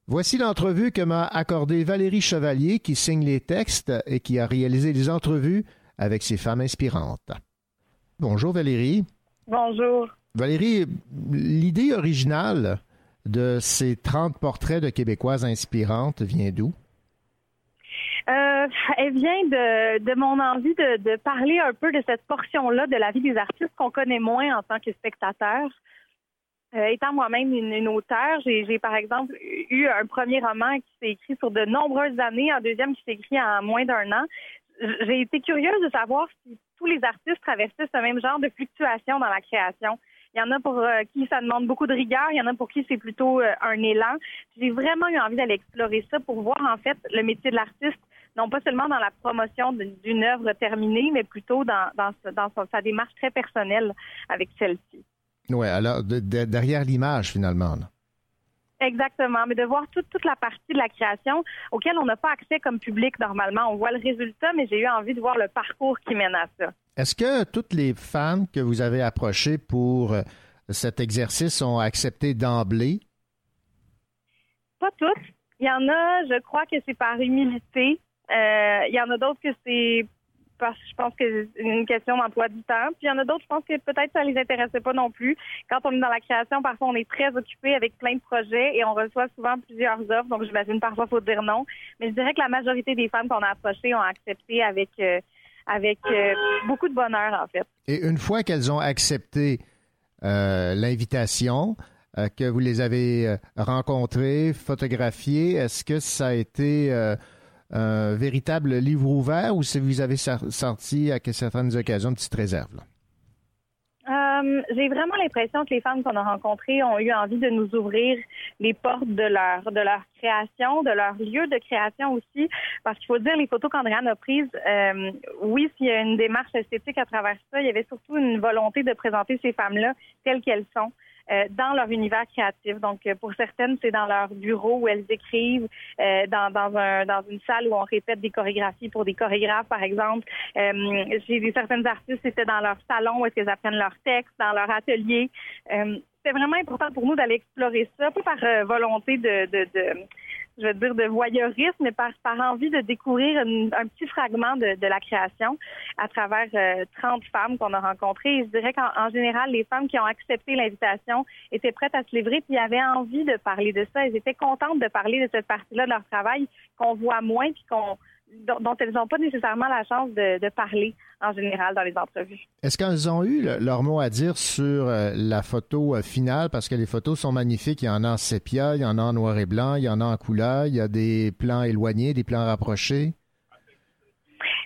Voici l'entrevue que m'a accordée Valérie Chevalier, qui signe les textes et qui a réalisé des entrevues avec ces femmes inspirantes. Bonjour Valérie. Bonjour. Valérie, l'idée originale de ces 30 portraits de Québécoises inspirantes vient d'où? Euh, elle vient de, mon envie de, parler un peu de cette portion-là de la vie des artistes qu'on connaît moins en tant que spectateur. Euh, étant moi-même une, une, auteure, j'ai par exemple eu un premier roman qui s'est écrit sur de nombreuses années, un deuxième qui s'est écrit en moins d'un an. J'ai été curieuse de savoir si tous les artistes traversaient ce même genre de fluctuation dans la création. Il y en a pour euh, qui ça demande beaucoup de rigueur, il y en a pour qui c'est plutôt euh, un élan. J'ai vraiment eu envie d'aller explorer ça pour voir en fait le métier de l'artiste, non pas seulement dans la promotion d'une œuvre terminée, mais plutôt dans, sa démarche très personnelle avec celle-ci. Oui, alors de, de, derrière l'image finalement. Là. Exactement, mais de voir toute, toute la partie de la création auquel on n'a pas accès comme public normalement. On voit le résultat, mais j'ai eu envie de voir le parcours qui mène à ça. Est-ce que toutes les femmes que vous avez approchées pour euh, cet exercice ont accepté d'emblée? Pas toutes. Il y en a, je crois que c'est par humilité. Euh, il y en a d'autres que c'est parce que je pense que c'est une question d'emploi du temps. Puis il y en a d'autres, je pense que peut-être ça les intéressait pas non plus. Quand on est dans la création, parfois on est très occupé avec plein de projets et on reçoit souvent plusieurs offres. Donc j'imagine parfois faut dire non. Mais je dirais que la majorité des femmes qu'on a approchées ont accepté avec euh, avec euh, beaucoup de bonheur en fait. Et une fois qu'elles ont accepté euh, l'invitation, que vous les avez rencontrées, photographiées, est-ce que ça a été un véritable livre ouvert ou si vous avez sorti à certaines occasions de petites réserves? Euh, j'ai vraiment l'impression que les femmes qu'on a rencontrées ont eu envie de nous ouvrir les portes de leur de leur création, de leur lieu de création aussi, parce qu'il faut dire les photos qu'Andréane a prises. Euh, oui, s'il y a une démarche esthétique à travers ça, il y avait surtout une volonté de présenter ces femmes-là telles qu'elles sont. Euh, dans leur univers créatif. Donc, euh, pour certaines, c'est dans leur bureau où elles écrivent, euh, dans, dans, un, dans une salle où on répète des chorégraphies pour des chorégraphes, par exemple. J'ai vu certaines artistes, c'était dans leur salon où est-ce qu'elles apprennent leurs textes, dans leur atelier. c'est vraiment important pour nous d'aller explorer ça, pas par volonté de, de, de je veux dire, de voyeurisme, mais par, envie de découvrir un petit fragment de, la création à travers euh, 30 femmes qu'on a rencontrées. Je dirais qu'en général, les femmes qui ont accepté l'invitation étaient prêtes à se livrer, puis avaient envie de parler de ça. Elles étaient contentes de parler de cette partie-là de leur travail qu'on voit moins, puis qu'on dont, elles n'ont pas nécessairement la chance de, de, parler en général dans les entrevues. Est-ce qu'elles ont eu le, leur mot à dire sur euh, la photo euh, finale? Parce que les photos sont magnifiques. Il y en a en sépia, il y en a en noir et blanc, il y en a en couleur, il y a des plans éloignés, des plans rapprochés.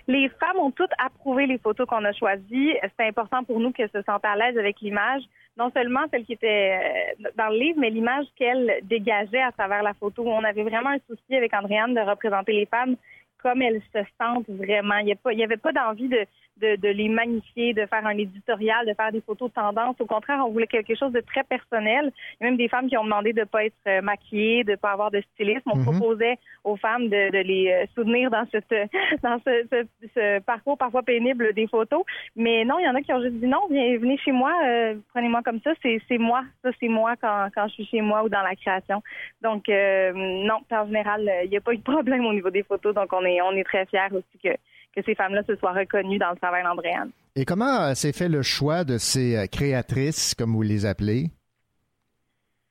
Les femmes ont toutes approuvé les photos qu'on a choisies. C'est important pour nous qu'elles se sentent à l'aise avec l'image. Non seulement celle qui était euh, dans le livre, mais l'image qu'elles dégageaient à travers la photo. On avait vraiment un souci avec Andréane de représenter les femmes comme elles se sentent vraiment. Il n'y avait pas d'envie de, de, de, les magnifier, de faire un éditorial, de faire des photos de tendance. Au contraire, on voulait quelque chose de très personnel. Il y a même des femmes qui ont demandé de ne pas être euh, maquillées, de ne pas avoir de stylisme. On mm-hmm. proposait aux femmes de, de, les euh, soutenir dans, cette, dans ce, ce, ce, parcours parfois pénible des photos. Mais non, il y en a qui ont juste dit non, venez chez moi, euh, prenez-moi comme ça, c'est moi. Ça, c'est moi quand, quand je suis chez moi ou dans la création. Donc, euh, non, en général, il n'y a pas eu de problème au niveau des photos. Donc, on est, on est très fiers aussi que que ces femmes-là se soient reconnues dans le travail d'Andréane. Et comment euh, s'est fait le choix de ces euh, créatrices, comme vous les appelez?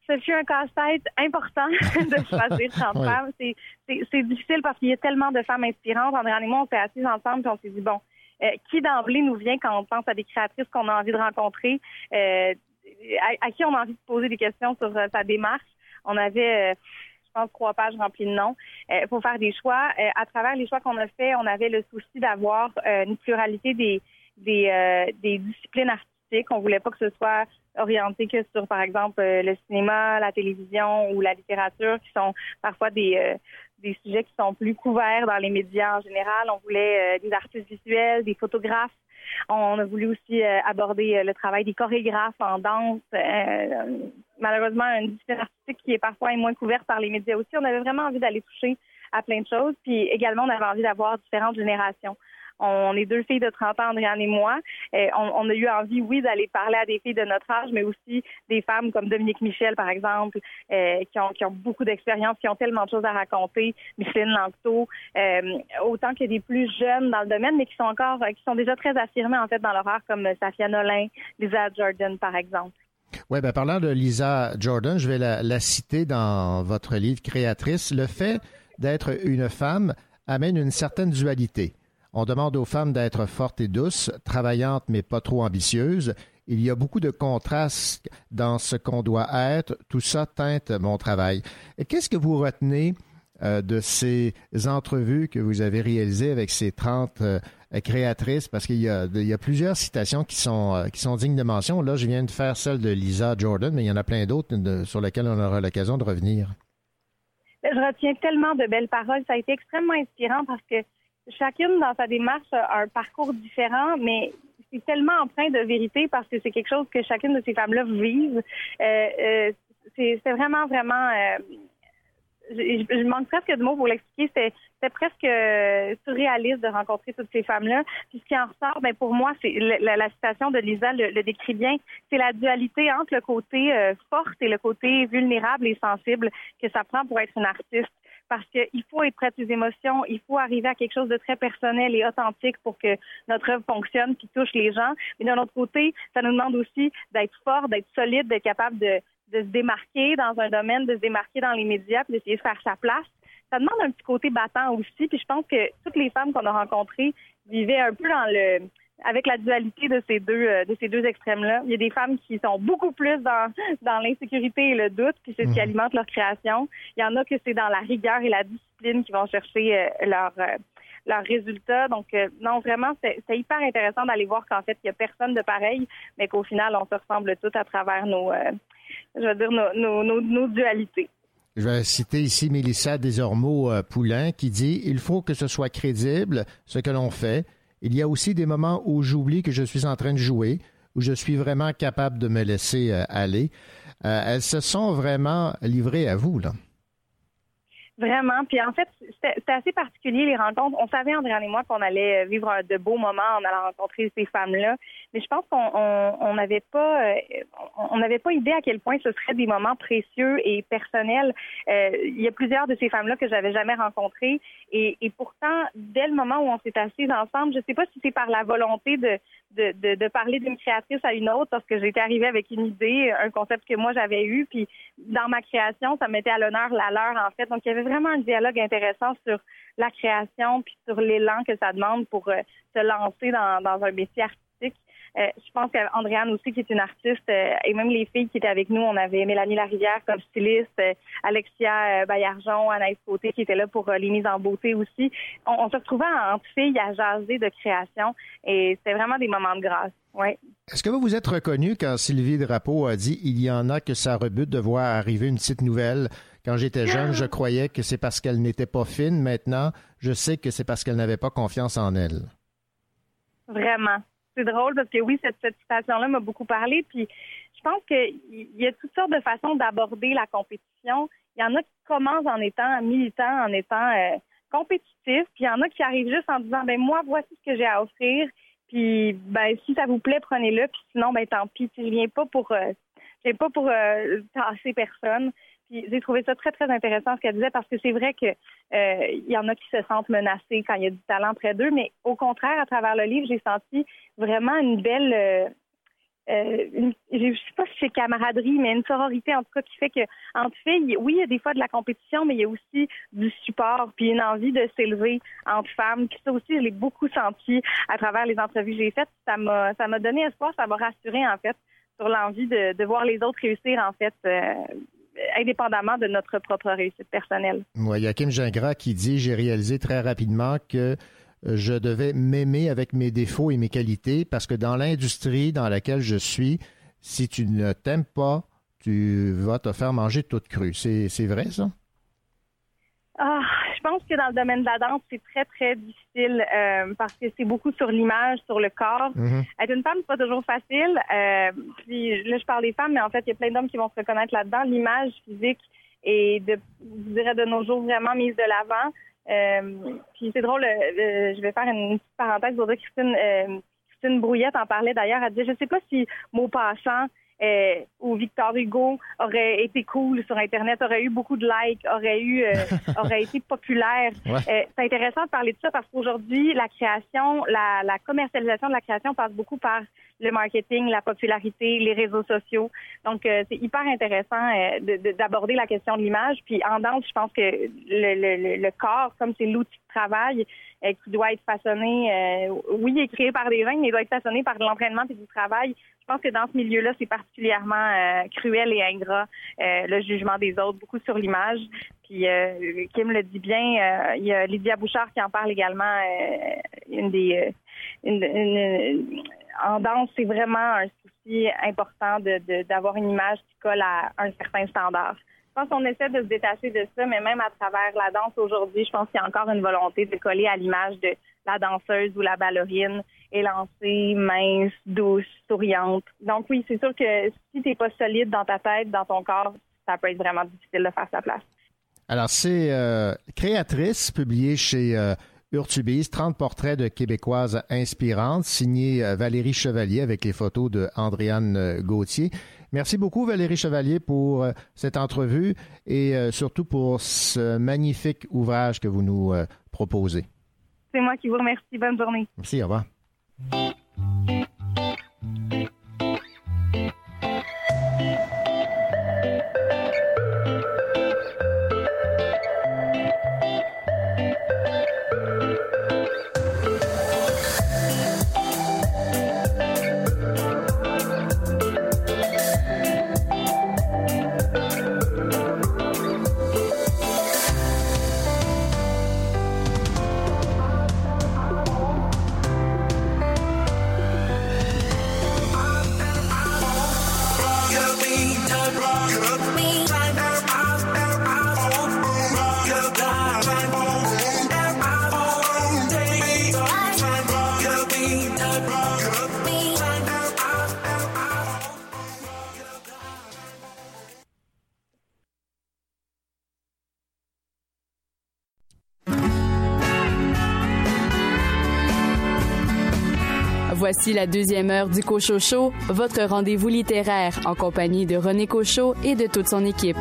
Ce fut un casse-tête important de choisir 30 oui. femmes. C'est difficile parce qu'il y a tellement de femmes inspirantes. Andréane et moi, on s'est assis ensemble et on s'est dit, bon, euh, qui d'emblée nous vient quand on pense à des créatrices qu'on a envie de rencontrer, euh, à, à, qui on a envie de poser des questions sur euh, sa démarche? On avait je pense, trois pages remplies de noms. Il faut faire des choix. à travers les choix qu'on a fait, on avait le souci d'avoir une pluralité des, des, des disciplines artistiques. On voulait pas que ce soit orienté que sur, par exemple, le cinéma, la télévision ou la littérature, qui sont parfois des, des sujets qui sont plus couverts dans les médias en général. On voulait des artistes visuels, des photographes. On a voulu aussi euh, aborder euh, le travail des chorégraphes en danse. Euh, malheureusement, une discipline artistique qui est parfois moins couverte par les médias aussi. On avait vraiment envie d'aller toucher à plein de choses. Puis également, on avait envie d'avoir différentes générations. On est deux filles de 30 ans, Andréane et moi. Et on, a eu envie, oui, d'aller parler à des filles de notre âge, mais aussi des femmes comme Dominique Michel, par exemple, euh, qui, ont, beaucoup d'expérience, qui ont tellement de choses à raconter. Micheline Langto, euh, autant que des plus jeunes dans le domaine, mais qui sont encore, qui sont déjà très affirmées, en fait, dans leur art, comme Safia Nolin, Lisa Jordan, par exemple. Oui, ben parlant de Lisa Jordan, je vais la citer dans votre livre Créatrice. Le fait d'être une femme amène une certaine dualité. On demande aux femmes d'être fortes et douces, travaillantes mais pas trop ambitieuses. Il y a beaucoup de contrastes dans ce qu'on doit être. Tout ça teinte mon travail. Qu'est-ce que vous retenez euh, de ces entrevues que vous avez réalisées avec ces 30 euh, créatrices? Parce qu'il y, a, plusieurs citations qui sont, euh, qui sont dignes de mention. Là, je viens de faire celle de Lisa Jordan, mais il y en a plein d'autres sur lesquelles on aura l'occasion de revenir. Je retiens tellement de belles paroles. Ça a été extrêmement inspirant parce que chacune dans sa démarche a un parcours différent, mais c'est tellement empreint de vérité parce que c'est quelque chose que chacune de ces femmes-là vivent. Euh, euh, c'est vraiment, vraiment. Euh, je, manque presque de mots pour l'expliquer. C'était presque surréaliste de rencontrer toutes ces femmes-là. Puis ce qui en ressort, ben pour moi, c'est la, citation de Lisa le, décrit bien. C'est la dualité entre le côté forte et le côté vulnérable et sensible que ça prend pour être une artiste parce qu'il faut être près de ses émotions, il faut arriver à quelque chose de très personnel et authentique pour que notre œuvre fonctionne puis touche les gens. Mais d'un autre côté, ça nous demande aussi d'être fort, d'être solide, d'être capable de, se démarquer dans un domaine, de se démarquer dans les médias, puis d'essayer de faire sa place. Ça demande un petit côté battant aussi, puis je pense que toutes les femmes qu'on a rencontrées vivaient un peu dans le avec la dualité de ces deux euh, de ces deux extrêmes-là. Il y a des femmes qui sont beaucoup plus dans, dans l'insécurité et le doute, puis c'est ce qui mhm. alimente leur création. Il y en a que c'est dans la rigueur et la discipline qui vont chercher euh, leur euh, leurs résultats. Donc, non, vraiment, c'est hyper intéressant d'aller voir qu'en fait, il n'y a personne de pareil, mais qu'au final, on se ressemble tous à travers nos, je veux dire, nos, nos, nos, dualités. Je vais citer ici Mélissa Desormeaux-Poulain qui dit Il faut que ce soit crédible, ce que l'on fait. Il y a aussi des moments où j'oublie que je suis en train de jouer, où je suis vraiment capable de me laisser euh, aller. Euh, elles se sont vraiment livrées à vous, là. Vraiment. Puis en fait, c'était assez particulier les rencontres. On savait, André et moi, qu'on allait vivre de beaux moments en allant rencontrer ces femmes-là. Mais je pense qu'on n'avait pas euh, on n'avait pas idée à quel point ce serait des moments précieux et personnels. Euh, il y a plusieurs de ces femmes-là que j'avais jamais rencontrées. Et, et, pourtant, dès le moment où on s'est assis ensemble, je ne sais pas si c'est par la volonté de, de, de, de parler d'une créatrice à une autre, parce que j'étais arrivée avec une idée, un concept que moi j'avais eu, puis dans ma création, ça mettait à l'honneur la leur, en fait. Donc, il y avait vraiment un dialogue intéressant sur la création, puis sur l'élan que ça demande pour euh, se lancer dans, dans un métier artistique. Euh, je pense qu'Andréane aussi, qui est une artiste, euh, et même les filles qui étaient avec nous, on avait Mélanie Larivière comme styliste, euh, Alexia Bayarjon, Anaïs Côté qui était là pour les mises en beauté aussi. On, se retrouvait entre filles à jaser de création et c'était vraiment des moments de grâce. Ouais. Est-ce que vous vous êtes reconnu quand Sylvie Drapeau a dit il y en a que ça rebute de voir arriver une petite nouvelle? Quand j'étais jeune, je croyais que c'est parce qu'elle n'était pas fine. Maintenant, je sais que c'est parce qu'elle n'avait pas confiance en elle. Vraiment c'est drôle parce que oui, cette, cette citation-là m'a beaucoup parlé. Puis je pense qu'il y a toutes sortes de façons d'aborder la compétition. Il y en a qui commencent en étant militants, en étant euh, compétitifs, puis il y en a qui arrivent juste en disant ben moi, voici ce que j'ai à offrir. Puis ben si ça vous plaît, prenez-le, puis sinon, ben tant pis. Je viens pas pour euh, je viens pas pour euh, tasser personne j'ai trouvé ça très, très intéressant ce qu'elle disait parce que c'est vrai que euh, il y en a qui se sentent menacés quand il y a du talent près d'eux, mais au contraire, à travers le livre, j'ai senti vraiment une belle euh, euh, je sais pas si c'est camaraderie, mais une sororité en tout cas qui fait que entre filles, oui, il y a des fois de la compétition, mais il y a aussi du support, puis une envie de s'élever entre femmes. Ça aussi, je l'ai beaucoup senti à travers les entrevues que j'ai faites. Ça m'a, donné espoir, ça m'a rassuré en fait sur l'envie de, de voir les autres réussir en fait. Euh, indépendamment de notre propre réussite personnelle. Moi, il y a Kim Gingras qui dit J'ai réalisé très rapidement que je devais m'aimer avec mes défauts et mes qualités parce que dans l'industrie dans laquelle je suis, si tu ne t'aimes pas, tu vas te faire manger toute crue. C'est vrai, ça? Ah, je pense que dans le domaine de la danse, c'est très, très difficile euh, parce que c'est beaucoup sur l'image, sur le corps. Mhm. Être une femme, c'est pas toujours facile. Euh, puis là, je parle des femmes, mais en fait, il y a plein d'hommes qui vont se reconnaître là-dedans. L'image physique est, de, je dirais, de nos jours vraiment mise de l'avant. Euh, puis c'est drôle, je vais faire une petite parenthèse pour dire Christine, Christine Brouillette en parlait d'ailleurs. Elle disait, je sais pas si mot passant euh, ou Victor Hugo aurait été cool sur Internet, aurait eu beaucoup de likes, aurait eu, euh, aurait été populaire. Ouais. Euh, c'est intéressant de parler de ça parce qu'aujourd'hui, la création, la, la commercialisation de la création passe beaucoup par le marketing, la popularité, les réseaux sociaux. Donc, euh, c'est hyper intéressant euh, de- de- d'aborder la question de l'image. Puis en danse, je pense que le, le, le- corps, comme c'est l'outil travail euh, qui doit être façonné, euh, oui, est créé par des gens, mais doit être façonné par de l'entraînement et du travail. Je pense que dans ce milieu-là, c'est particulièrement euh, cruel et ingrat, euh, le jugement des autres, beaucoup sur l'image. Puis Kim le dit bien, il y a Lydia Bouchard qui en parle également, en danse, c'est vraiment un souci important d'avoir une image qui colle à un certain standard. Je pense qu'on essaie de se détacher de ça, mais même à travers la danse aujourd'hui, je pense qu'il y a encore une volonté de coller à l'image de la danseuse ou la ballerine élancée, mince, douce, souriante. Donc oui, c'est sûr que si t'es pas solide dans ta tête, dans ton corps, ça peut être vraiment difficile de faire sa place. Alors, c'est euh, Créatrice, publié chez euh, Urtubise, 30 portraits de Québécoises inspirantes, signé euh, Valérie Chevalier avec les photos de Andréane euh, Gauthier. Merci beaucoup, Valérie Chevalier, pour euh, cette entrevue et euh, surtout pour ce magnifique ouvrage que vous nous euh, proposez. C'est moi qui vous remercie. Bonne journée. Merci, au revoir. Voici la deuxième heure du Cochocho, votre rendez-vous littéraire en compagnie de René Cochot et de toute son équipe.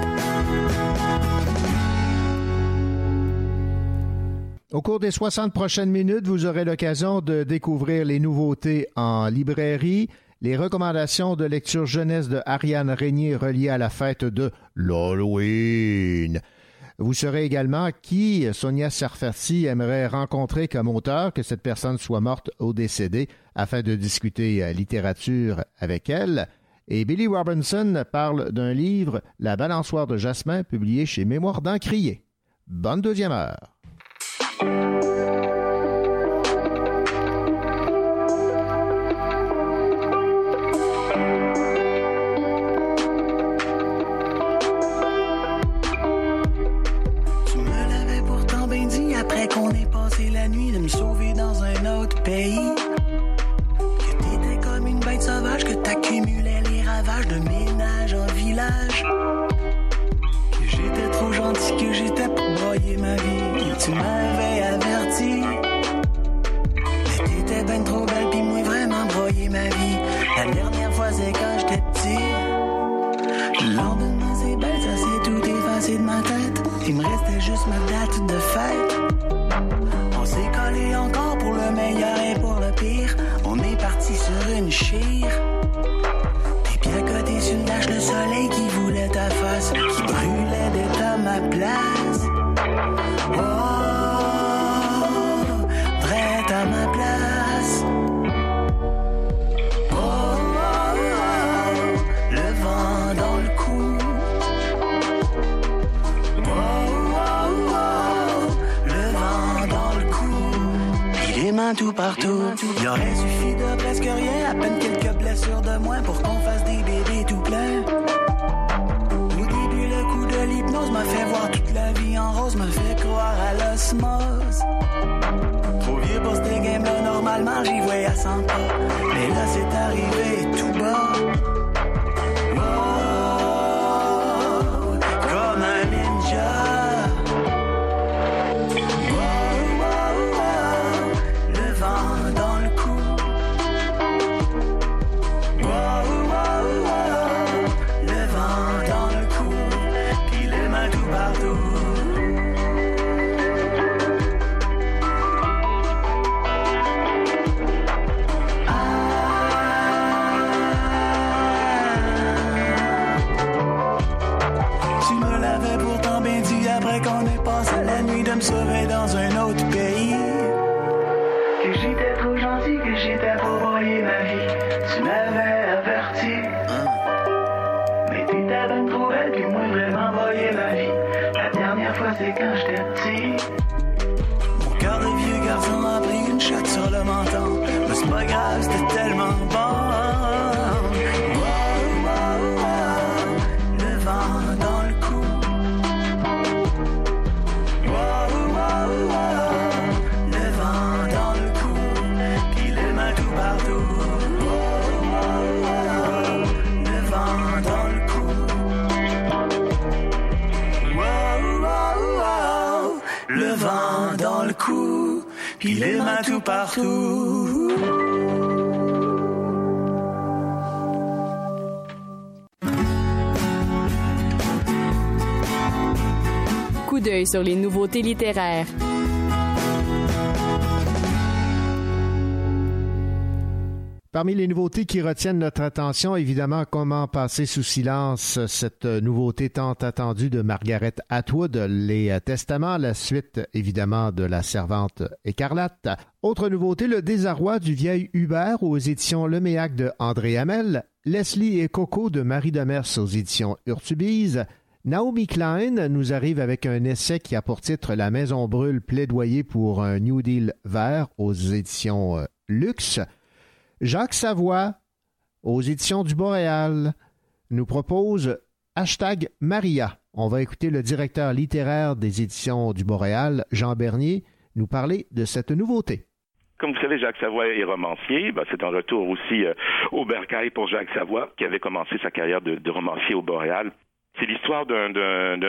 Au cours des 60 prochaines minutes, vous aurez l'occasion de découvrir les nouveautés en librairie, les recommandations de lecture jeunesse de Ariane Régnier reliées à la fête de l'Halloween. Vous saurez également qui Sonia Sarfati aimerait rencontrer comme auteur, que cette personne soit morte ou décédée, afin de discuter euh, littérature avec elle. Et Billy Robinson parle d'un livre, La balançoire de Jasmin, publié chez Mémoire d'Encrier. Bonne deuxième heure. Que t'étais comme une bête sauvage, que t'accumulais les ravages de ménage en village. Que j'étais pour broyer ma vie. Tu m'avais averti. Mais t'étais ben trop belle, pis moi vraiment broyer ma vie. La dernière fois c'est quand j'étais petit. Le lendemain c'est belle, ça c'est tout effacé de ma tête. Il me restait juste ma date de fête. On s'est collé encore pour le meilleur et pour le pire. On est parti sur une chire. Tes pieds à côté sur une lâche, le soleil qui voulait ta face, Wow, oh, traite à ma place. Oh, le vent dans le cou. Oh, oh, le vent dans le cou. Il est main tout partout. Il aurait suffi de presque rien, à peine quelques blessures de moins pour qu'on fasse des bébés tout plein de l'hypnose m'a fait voir toute la vie en rose, me fait croire à l'osmose. Trop vieux pour ces games-là, normalement j'y voyais à 100 pas. Mais là, c'est arrivé tout bas. C'était tellement bon. Le vent dans le cou. Le vent dans le cou. Puis les mains tout partout. Le vent dans le cou. Le vent dans le cou. Puis les mains tout partout. Sur les nouveautés littéraires. Parmi les nouveautés qui retiennent notre attention, évidemment, comment passer sous silence cette nouveauté tant attendue de Margaret Atwood, Les Testaments, la suite évidemment de La Servante écarlate. Autre nouveauté, Le désarroi du vieil Hubert aux éditions Leméac de André Hamel, Leslie et Coco de Marie Demers aux éditions Urtubise, Naomi Klein nous arrive avec un essai qui a pour titre La Maison brûle plaidoyer pour un New Deal vert aux éditions euh, Luxe. Jacques Savoie, aux éditions du Boréal, nous propose hashtag Maria. On va écouter le directeur littéraire des éditions du Boréal, Jean Bernier, nous parler de cette nouveauté. Comme vous savez, Jacques Savoie est romancier. Ben, c'est un retour aussi euh, au bercail pour Jacques Savoie, qui avait commencé sa carrière de, de romancier au Boréal. C'est l'histoire d'un,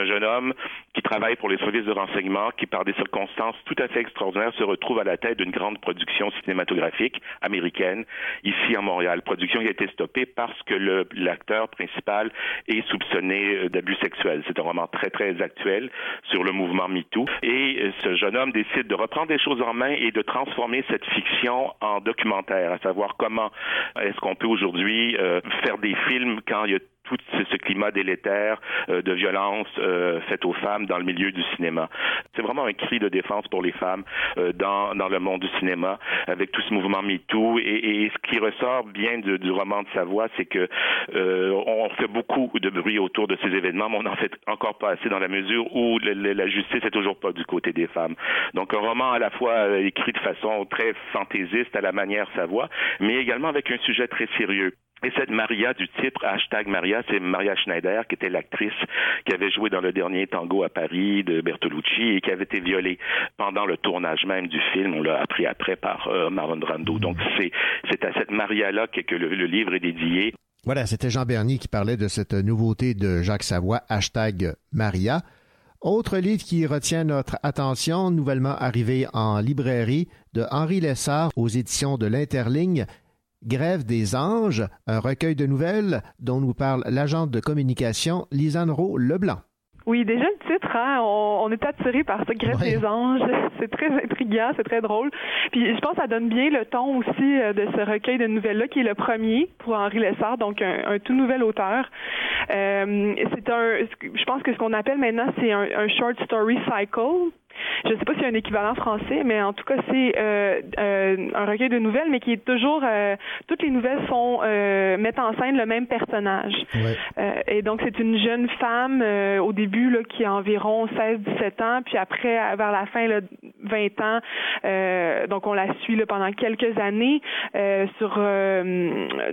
jeune homme qui travaille pour les services de renseignement, qui par des circonstances tout à fait extraordinaires se retrouve à la tête d'une grande production cinématographique américaine ici à Montréal. Production qui a été stoppée parce que l'acteur principal est soupçonné euh, d'abus sexuels. C'est un roman très très actuel sur le mouvement MeToo. Et euh, ce jeune homme décide de reprendre les choses en main et de transformer cette fiction en documentaire, à savoir comment est-ce qu'on peut aujourd'hui euh, faire des films quand il y a tout ce, climat délétère euh, de violence euh, faite aux femmes dans le milieu du cinéma. C'est vraiment un cri de défense pour les femmes euh, dans, dans le monde du cinéma, avec tout ce mouvement MeToo. Et, et ce qui ressort bien de, du roman de Savoie, c'est que euh, on fait beaucoup de bruit autour de ces événements, mais on n'en fait encore pas assez dans la mesure où le, la justice est toujours pas du côté des femmes. Donc un roman à la fois écrit de façon très fantaisiste à la manière Savoie, mais également avec un sujet très sérieux. Et cette Maria du titre, hashtag Maria, c'est Maria Schneider, qui était l'actrice qui avait joué dans le dernier tango à Paris de Bertolucci et qui avait été violée pendant le tournage même du film. On l'a appris après par euh, Marlon Brando. Donc c'est, c'est à cette Maria-là que, que le, le livre est dédié. Voilà, c'était Jean Bernier qui parlait de cette nouveauté de Jacques Savoie, hashtag Maria. Autre livre qui retient notre attention, nouvellement arrivé en librairie, de Henri Lessard aux éditions de l'Interligne, Grève des anges, un recueil de nouvelles dont nous parle l'agente de communication Lisanne Rowe Leblanc. Oui, déjà le titre, hein, on, on est attiré par ce grève des anges. C'est très intriguant, c'est très drôle. Puis je pense que ça donne bien le ton aussi euh, de ce recueil de nouvelles-là, qui est le premier pour Henri Lessard, donc un, un tout nouvel auteur. Euh, c'est un, je pense que ce qu'on appelle maintenant, c'est un, un short story cycle. Je ne sais pas s'il y a un équivalent français, mais en tout cas, c'est euh, euh, un recueil de nouvelles, mais qui est toujours euh, toutes les nouvelles sont mettent en scène le même personnage. et donc c'est une jeune femme au début là, qui a environ 16-17 ans, puis après vers la fin là, 20 ans. donc on la suit là, pendant quelques années sur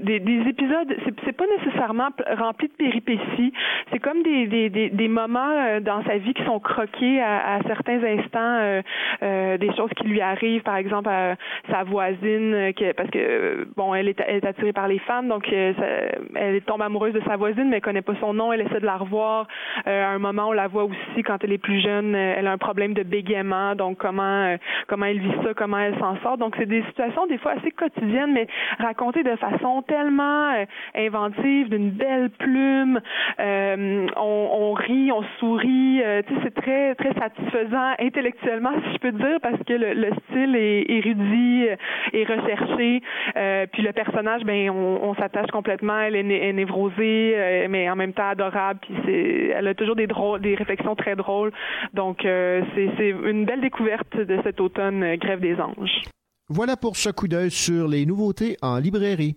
des, des, épisodes. C'est pas nécessairement rempli de péripéties. C'est comme des, des, des, moments dans sa vie qui sont croqués à, à certains instants euh, euh, des choses qui lui arrivent, par exemple à sa voisine, euh, parce que bon, elle est, attirée par les femmes, donc elle tombe amoureuse de sa voisine, mais elle connaît pas son nom, elle essaie de la revoir. à un moment, on la voit aussi quand elle est plus jeune, elle a un problème de bégaiement, donc comment comment elle vit ça, comment elle s'en sort. Donc c'est des situations des fois assez quotidiennes, mais racontées de façon tellement inventive, d'une belle plume. on, on, rit, on sourit. sais, c'est très très satisfaisant intellectuellement si je peux dire, parce que le, style est érudit et recherché. Euh, puis le personnage, ben, on, s'attache complètement. Elle est, névrosée, euh, mais en même temps adorable. Puis c'est, elle a toujours des drôles, des réflexions très drôles. Donc euh, c'est une belle découverte de cet automne, Grève des anges. Voilà pour ce coup d'œil sur les nouveautés en librairie.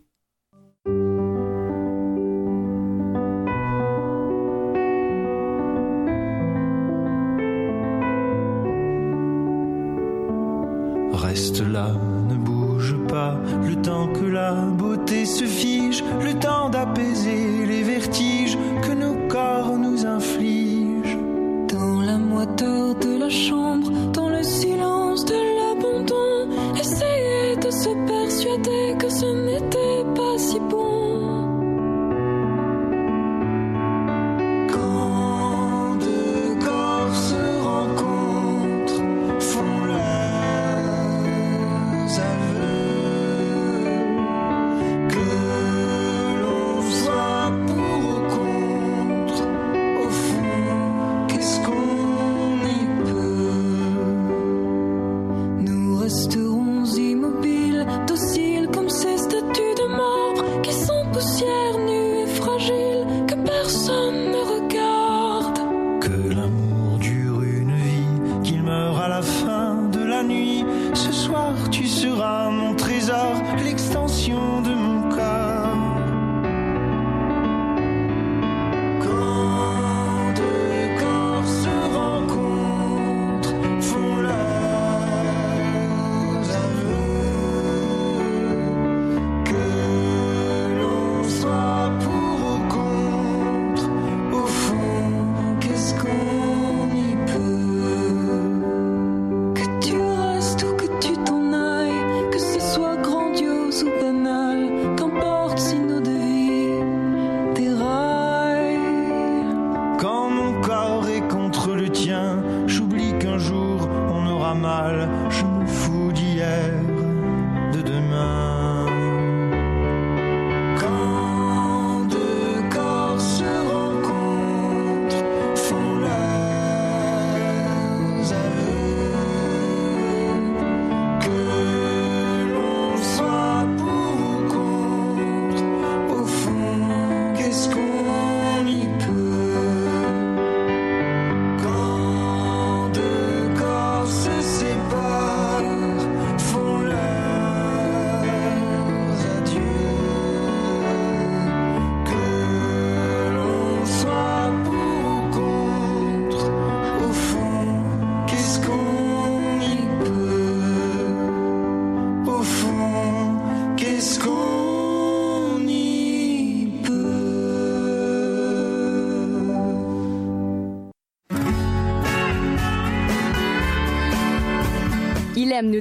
Reste là, ne bouge pas, le temps que la beauté se fige, le temps d'apaiser les vertiges que nos corps nous infligent. Dans la moiteur de la chambre, dans le silence de l'abandon, essayez de se persuader que ce n'était pas si bon.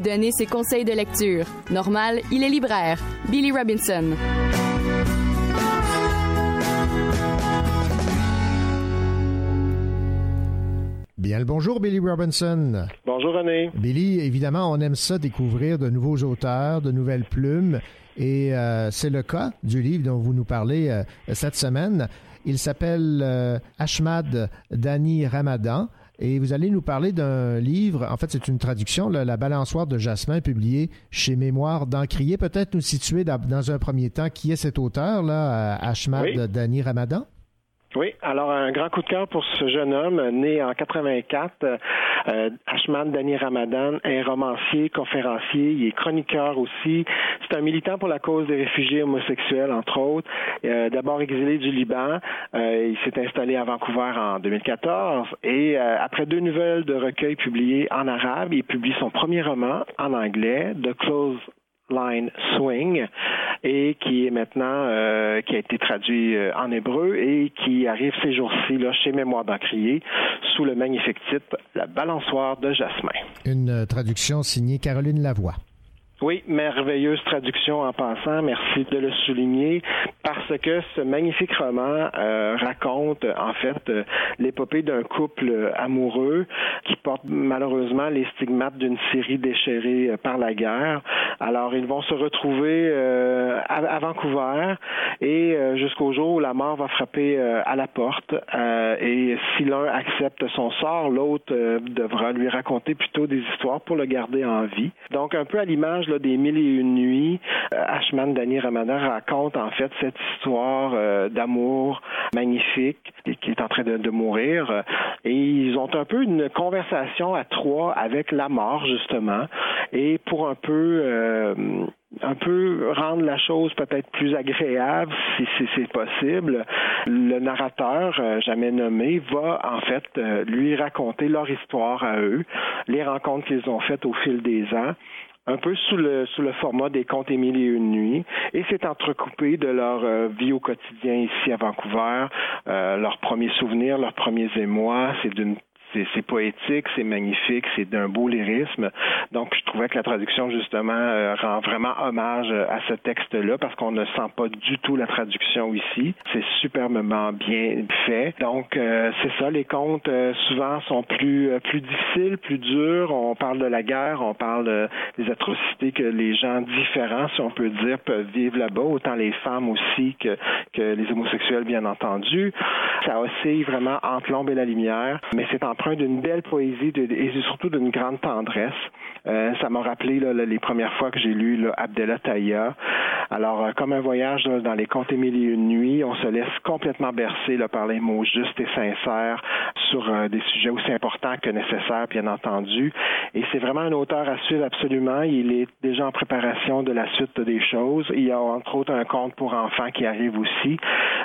Nous donner ses conseils de lecture. Normal, il est libraire. Billy Robinson. Bien le bonjour, Billy Robinson. Bonjour, René. Billy, évidemment, on aime ça découvrir de nouveaux auteurs, de nouvelles plumes. Et euh, c'est le cas du livre dont vous nous parlez euh, cette semaine. Il s'appelle euh, Ashmad Dani Ramadan. Et vous allez nous parler d'un livre, en fait c'est une traduction, La balançoire de Jasmin, publié chez Mémoire d'Encrier. Peut-être nous situer dans, un premier temps qui est cet auteur, là, Ashmad Dani Ramadan? Oui, alors un grand coup de cœur pour ce jeune homme né en 84. Euh, Ashman Dani Ramadan est romancier, conférencier, il est chroniqueur aussi. C'est un militant pour la cause des réfugiés homosexuels, entre autres. D'abord exilé du Liban, euh, il s'est installé à Vancouver en 2014 et euh, après deux nouvelles de recueil publiées en arabe, il publie son premier roman en anglais, The Close Line Swing et qui est maintenant euh, qui a été traduit euh, en hébreu et qui arrive ces jours-ci là chez Mémoire d'Encrier sous le magnifique titre La balançoire de Jasmin. Une euh, traduction signée Caroline Lavoie. Oui, merveilleuse traduction en passant, merci de le souligner, parce que ce magnifique roman euh, raconte en fait euh, l'épopée d'un couple amoureux qui porte malheureusement les stigmates d'une Syrie déchirée euh, par la guerre. Alors ils vont se retrouver euh, à, à, Vancouver et jusqu'au jour où la mort va frapper à la porte et si l'un accepte son sort, l'autre devra lui raconter plutôt des histoires pour le garder en vie. Donc un peu à l'image là, des mille et une nuits, euh, Ashman Dani Ramadan raconte en fait cette histoire euh, d'amour magnifique qui est en train de, mourir. Et ils ont un peu une conversation à trois avec la mort justement, et pour un peu euh, un peu rendre la chose peut-être plus agréable si, si c'est possible. Le narrateur, jamais nommé, va en fait lui raconter leur histoire à eux, les rencontres qu'ils ont faites au fil des ans un peu sous le sous le format des contes Émile et une nuit et c'est entrecoupé de leur euh, vie au quotidien ici à Vancouver, euh, leurs premiers souvenirs, leurs premiers émois, c'est d'une c'est poétique, c'est magnifique, c'est d'un beau lyrisme. Donc, je trouvais que la traduction, justement, euh, rend vraiment hommage euh, à ce texte-là parce qu'on ne sent pas du tout la traduction ici. C'est superbement bien fait. Donc, euh, c'est ça, les contes euh, souvent sont plus, euh, plus difficiles, plus durs. On parle de la guerre, on parle des atrocités que les gens différents, si on peut dire, peuvent vivre là-bas, autant les femmes aussi que, que les homosexuels, bien entendu. Ça oscille vraiment entre l'ombre et la lumière, mais c'est d'une belle poésie et surtout d'une grande tendresse. Euh, ça m'a rappelé là, les premières fois que j'ai lu là, Abdella Taïa. Alors, euh, comme un voyage dans les contes Émile et une nuit, on se laisse complètement bercer là, par les mots justes et sincères sur euh, des sujets aussi importants que nécessaires, bien entendu. Et c'est vraiment un auteur à suivre absolument. Il est déjà en préparation de la suite des choses. Il y a entre autres un conte pour enfants qui arrive aussi.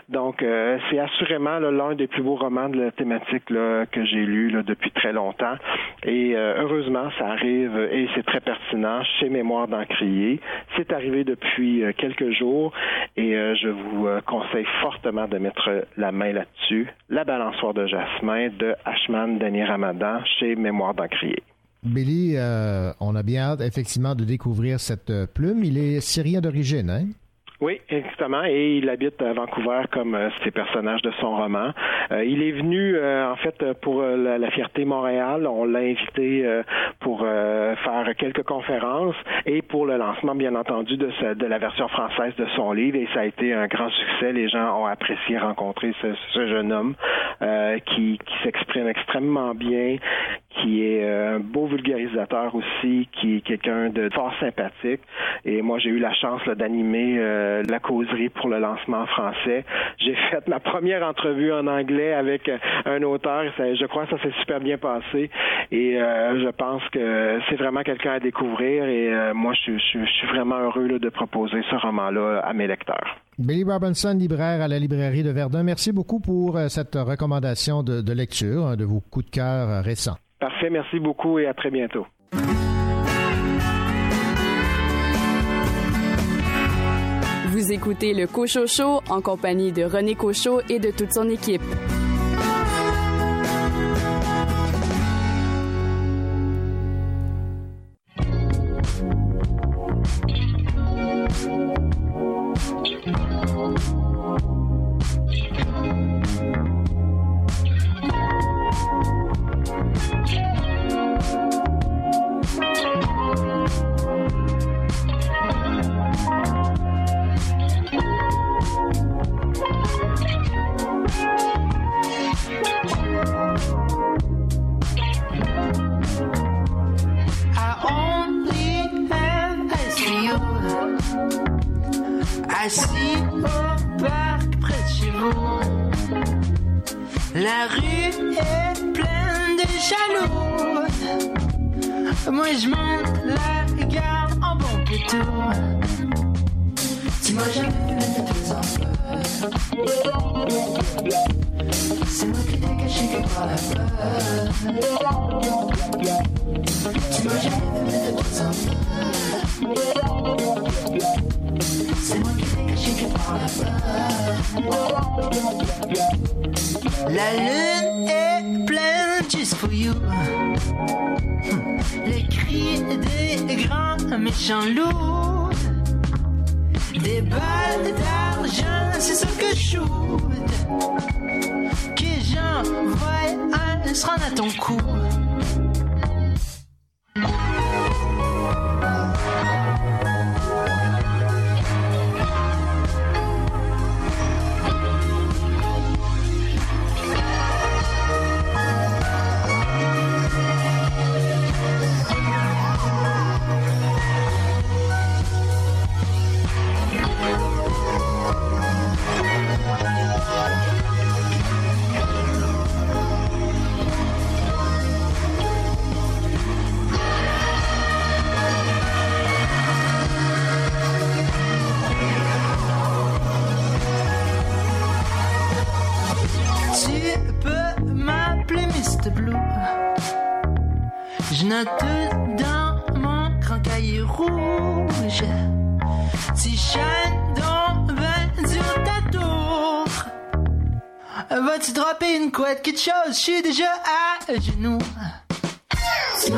Donc, euh, c'est assurément l'un des plus beaux romans de la thématique que j'ai lu depuis très longtemps. Et euh, heureusement, ça arrive et c'est très pertinent chez Mémoire d'Encrier. C'est arrivé depuis euh, quelques jours et je vous conseille fortement de mettre la main là-dessus. La balançoire de jasmin de Ashman Dani Ramadan chez Mémoire d'Encrier. Billy, on a bien hâte effectivement de découvrir cette plume. Il est syrien d'origine, hein? Oui, exactement. Et il habite à Vancouver comme euh, ces personnages de son roman. Euh, il est venu, euh, en fait, pour la, la, Fierté Montréal. On l'a invité pour faire quelques conférences et pour le lancement, bien entendu, de, sa, de la version française de son livre. Et ça a été un grand succès. Les gens ont apprécié rencontrer ce, ce jeune homme qui, qui s'exprime extrêmement bien, qui est un beau vulgarisateur aussi, qui est quelqu'un de fort sympathique. Et moi, j'ai eu la chance d'animer euh, la causerie pour le lancement français. J'ai fait ma première entrevue en anglais avec euh, un auteur. Ça, je crois que ça s'est super bien passé. Et euh, je pense que c'est vraiment quelqu'un à découvrir. Et euh, moi, je, je, je, suis vraiment heureux là, de proposer ce roman-là à mes lecteurs. Billy Robinson, libraire à la librairie de Verdun, merci beaucoup pour cette recommandation de, de lecture, hein, de vos coups de cœur récents. Parfait, merci beaucoup et à très bientôt. Vous écoutez le Cocho Show en compagnie de René Cocho et de toute son équipe. Assis au parc près de chez vous. La rue est pleine de jaloux. Moi je monte la gare en bon. Tu m'as jamais mettre tes enfants. C'est moi qui t'ai caché quelque part là-bas. Tu m'as jamais mettre tes enfants. C'est moi qui t'ai caché quelque part là-bas. La lune est pleine just for you. Les cris des grands méchants loups. Des balles d'argent, c'est ce que je shoot. Que j'envoie un se à ton cou. Une couette, quelque chose? Je suis déjà à genoux. C'est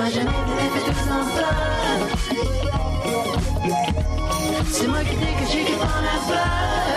moi qui qui prend la place.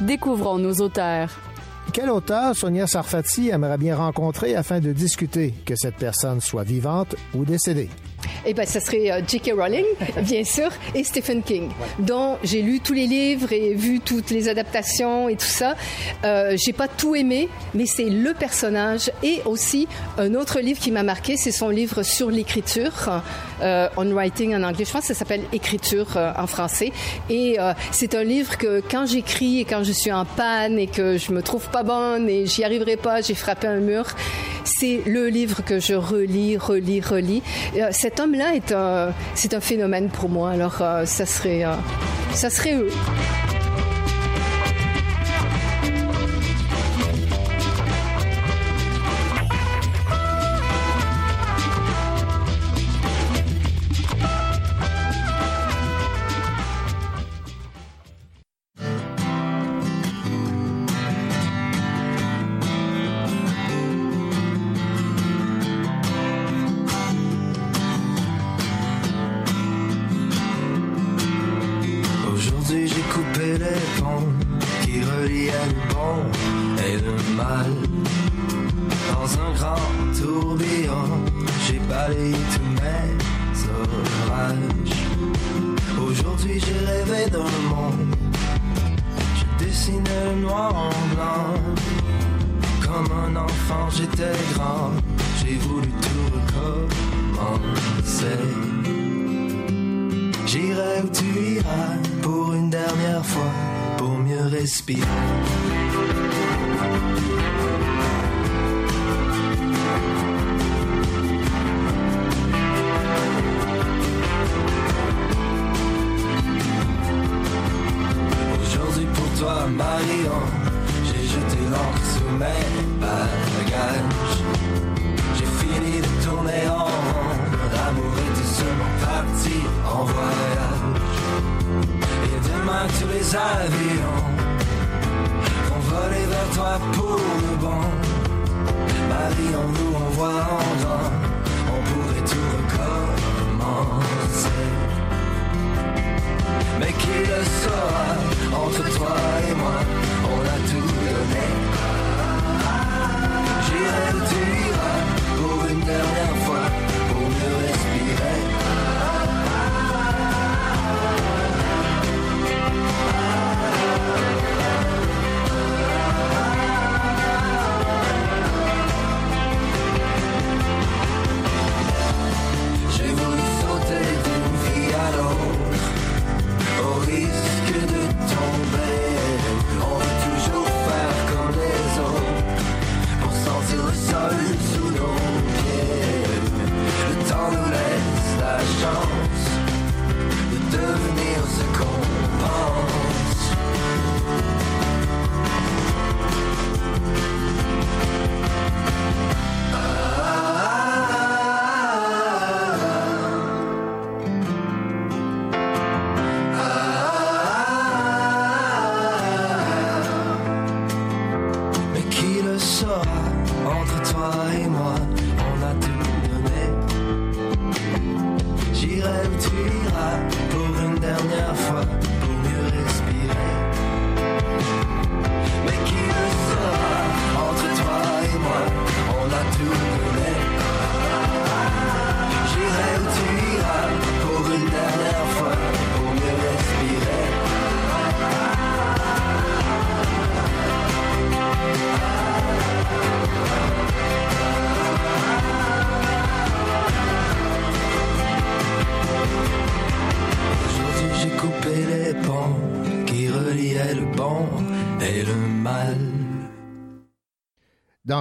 Découvrons nos auteurs. Quel auteur Sonia Sarfati aimerait bien rencontrer afin de discuter, que cette personne soit vivante ou décédée? Eh ben, ça serait euh, J.K. Rowling, bien sûr, et Stephen King, dont j'ai lu tous les livres et vu toutes les adaptations et tout ça. Euh, j'ai pas tout aimé, mais c'est le personnage et aussi un autre livre qui m'a marqué, c'est son livre sur l'écriture, euh, on writing en anglais. Je pense que ça s'appelle Écriture euh, en français. Et euh, c'est un livre que quand j'écris et quand je suis en panne et que je me trouve pas bonne et j'y arriverai pas, j'ai frappé un mur, c'est le livre que je relis, relis, relis. Euh, cet homme-là est un, c'est un phénomène pour moi. Alors, euh, ça serait, euh, ça serait eux.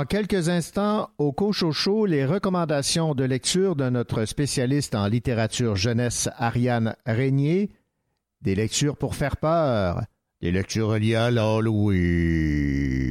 Dans quelques instants, au Cochocho, les recommandations de lecture de notre spécialiste en littérature jeunesse Ariane Régnier, des lectures pour faire peur, des lectures liées à l'Halloween.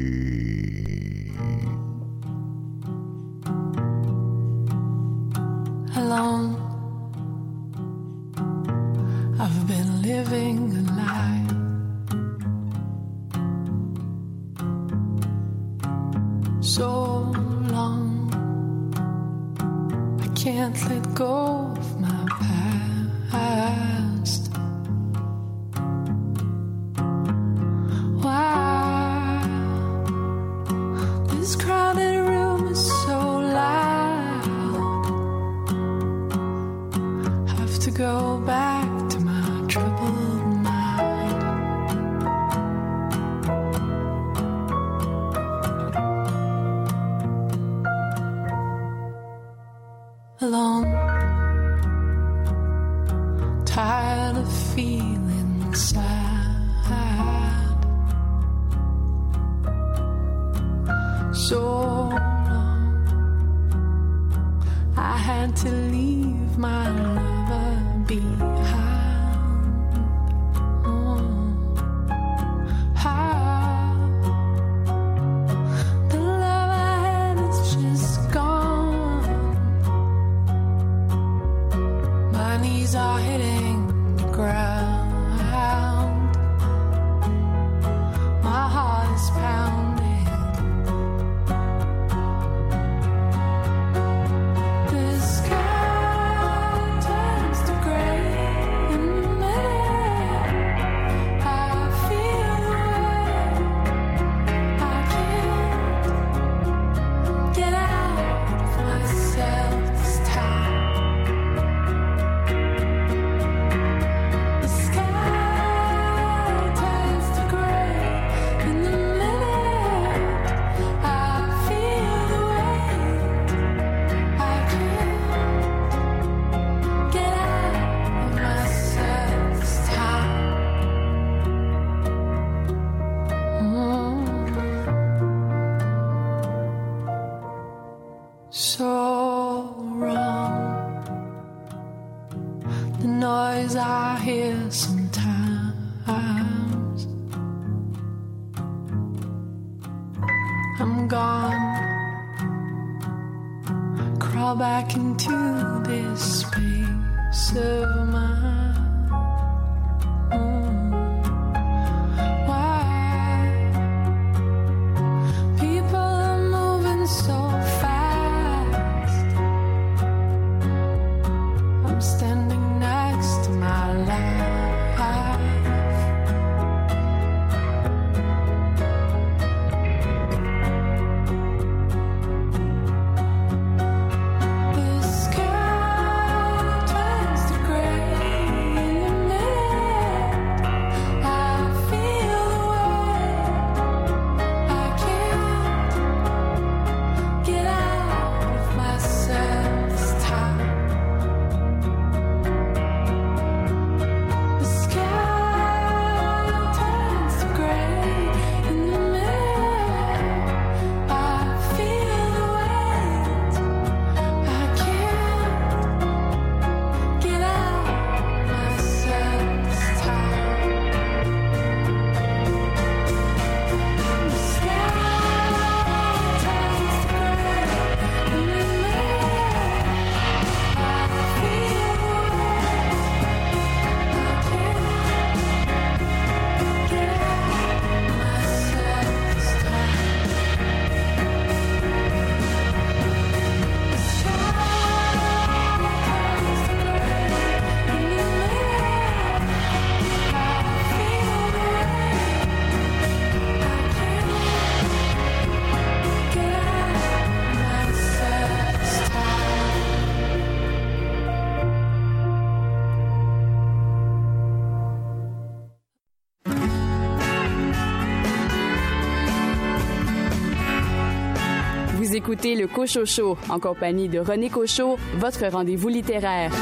Écoutez le Cochot Show en compagnie de René Cochot, votre rendez-vous littéraire.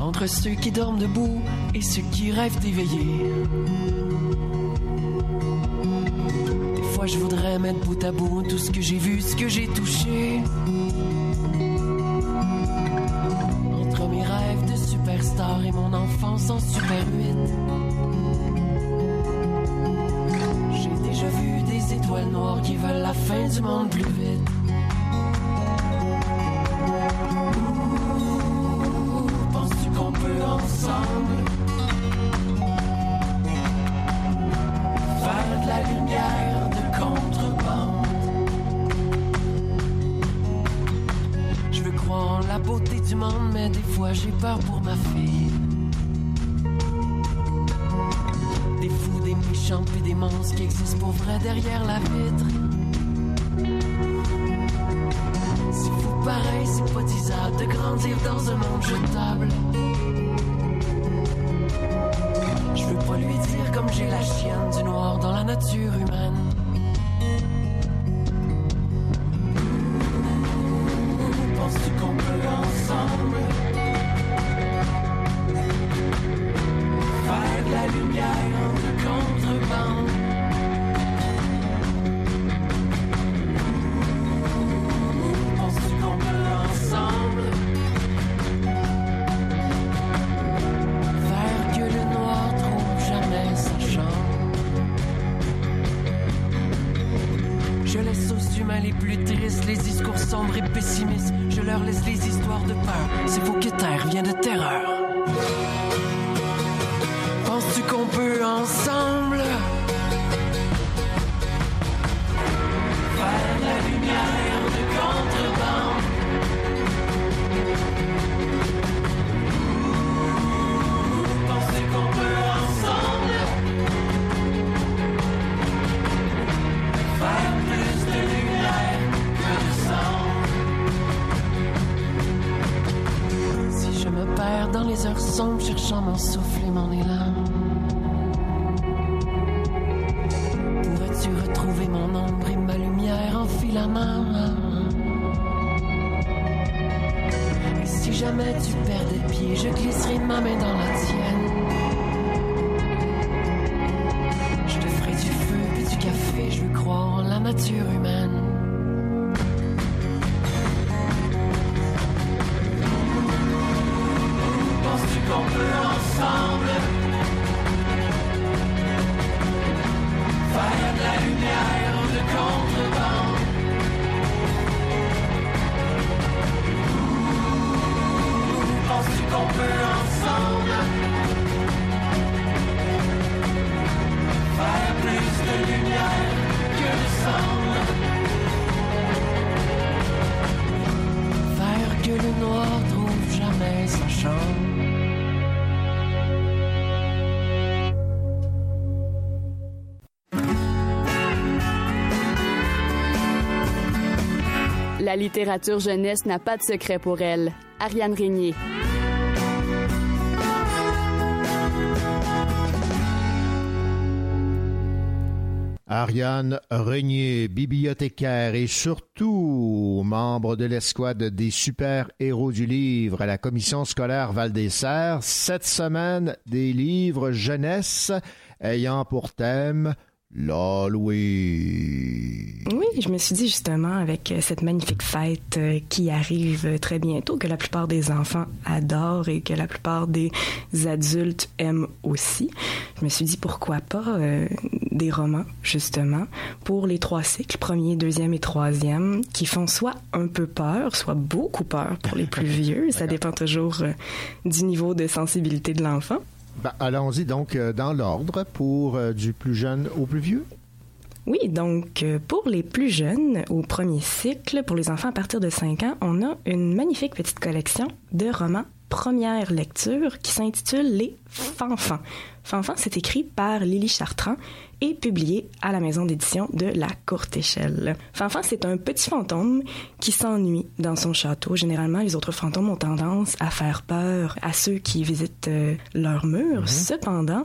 Entre ceux qui dorment debout et ceux qui rêvent d'éveiller. Fois, je voudrais mettre bout à bout tout ce que j'ai vu, ce que j'ai touché. Entre mes rêves de superstar et mon enfance en super 8. J'ai déjà vu des étoiles noires qui veulent la fin du monde de grandir dans un monde jetable. Je veux pas lui dire comme j'ai la chienne du noir dans la nature humaine. Littérature jeunesse n'a pas de secret pour elle. Ariane Régnier. Ariane Régnier, bibliothécaire et surtout membre de l'escouade des super-héros du livre à la commission scolaire Val-des-Serres, cette semaine des livres jeunesse ayant pour thème l'Halloween. Oui, je me suis dit justement avec euh, cette magnifique fête euh, qui arrive euh, très bientôt, que la plupart des enfants adorent et que la plupart des adultes aiment aussi, je me suis dit pourquoi pas euh, des romans justement pour les trois cycles, premier, deuxième et troisième, qui font soit un peu peur, soit beaucoup peur pour les plus vieux. Ça dépend toujours euh, du niveau de sensibilité de l'enfant. Ben, Allons-y donc euh, dans l'ordre pour euh, du plus jeune au plus vieux. Oui, donc euh, pour les plus jeunes, au premier cycle, pour les enfants à partir de 5 ans, on a une magnifique petite collection de romans première lecture qui s'intitule Les Fanfans. Fanfans, c'est écrit par Lily Chartrand et publié à la maison d'édition de La Courte Échelle. Fanfan, c'est un petit fantôme qui s'ennuie dans son château. Généralement, les autres fantômes ont tendance à faire peur à ceux qui visitent euh, leur mur. Cependant,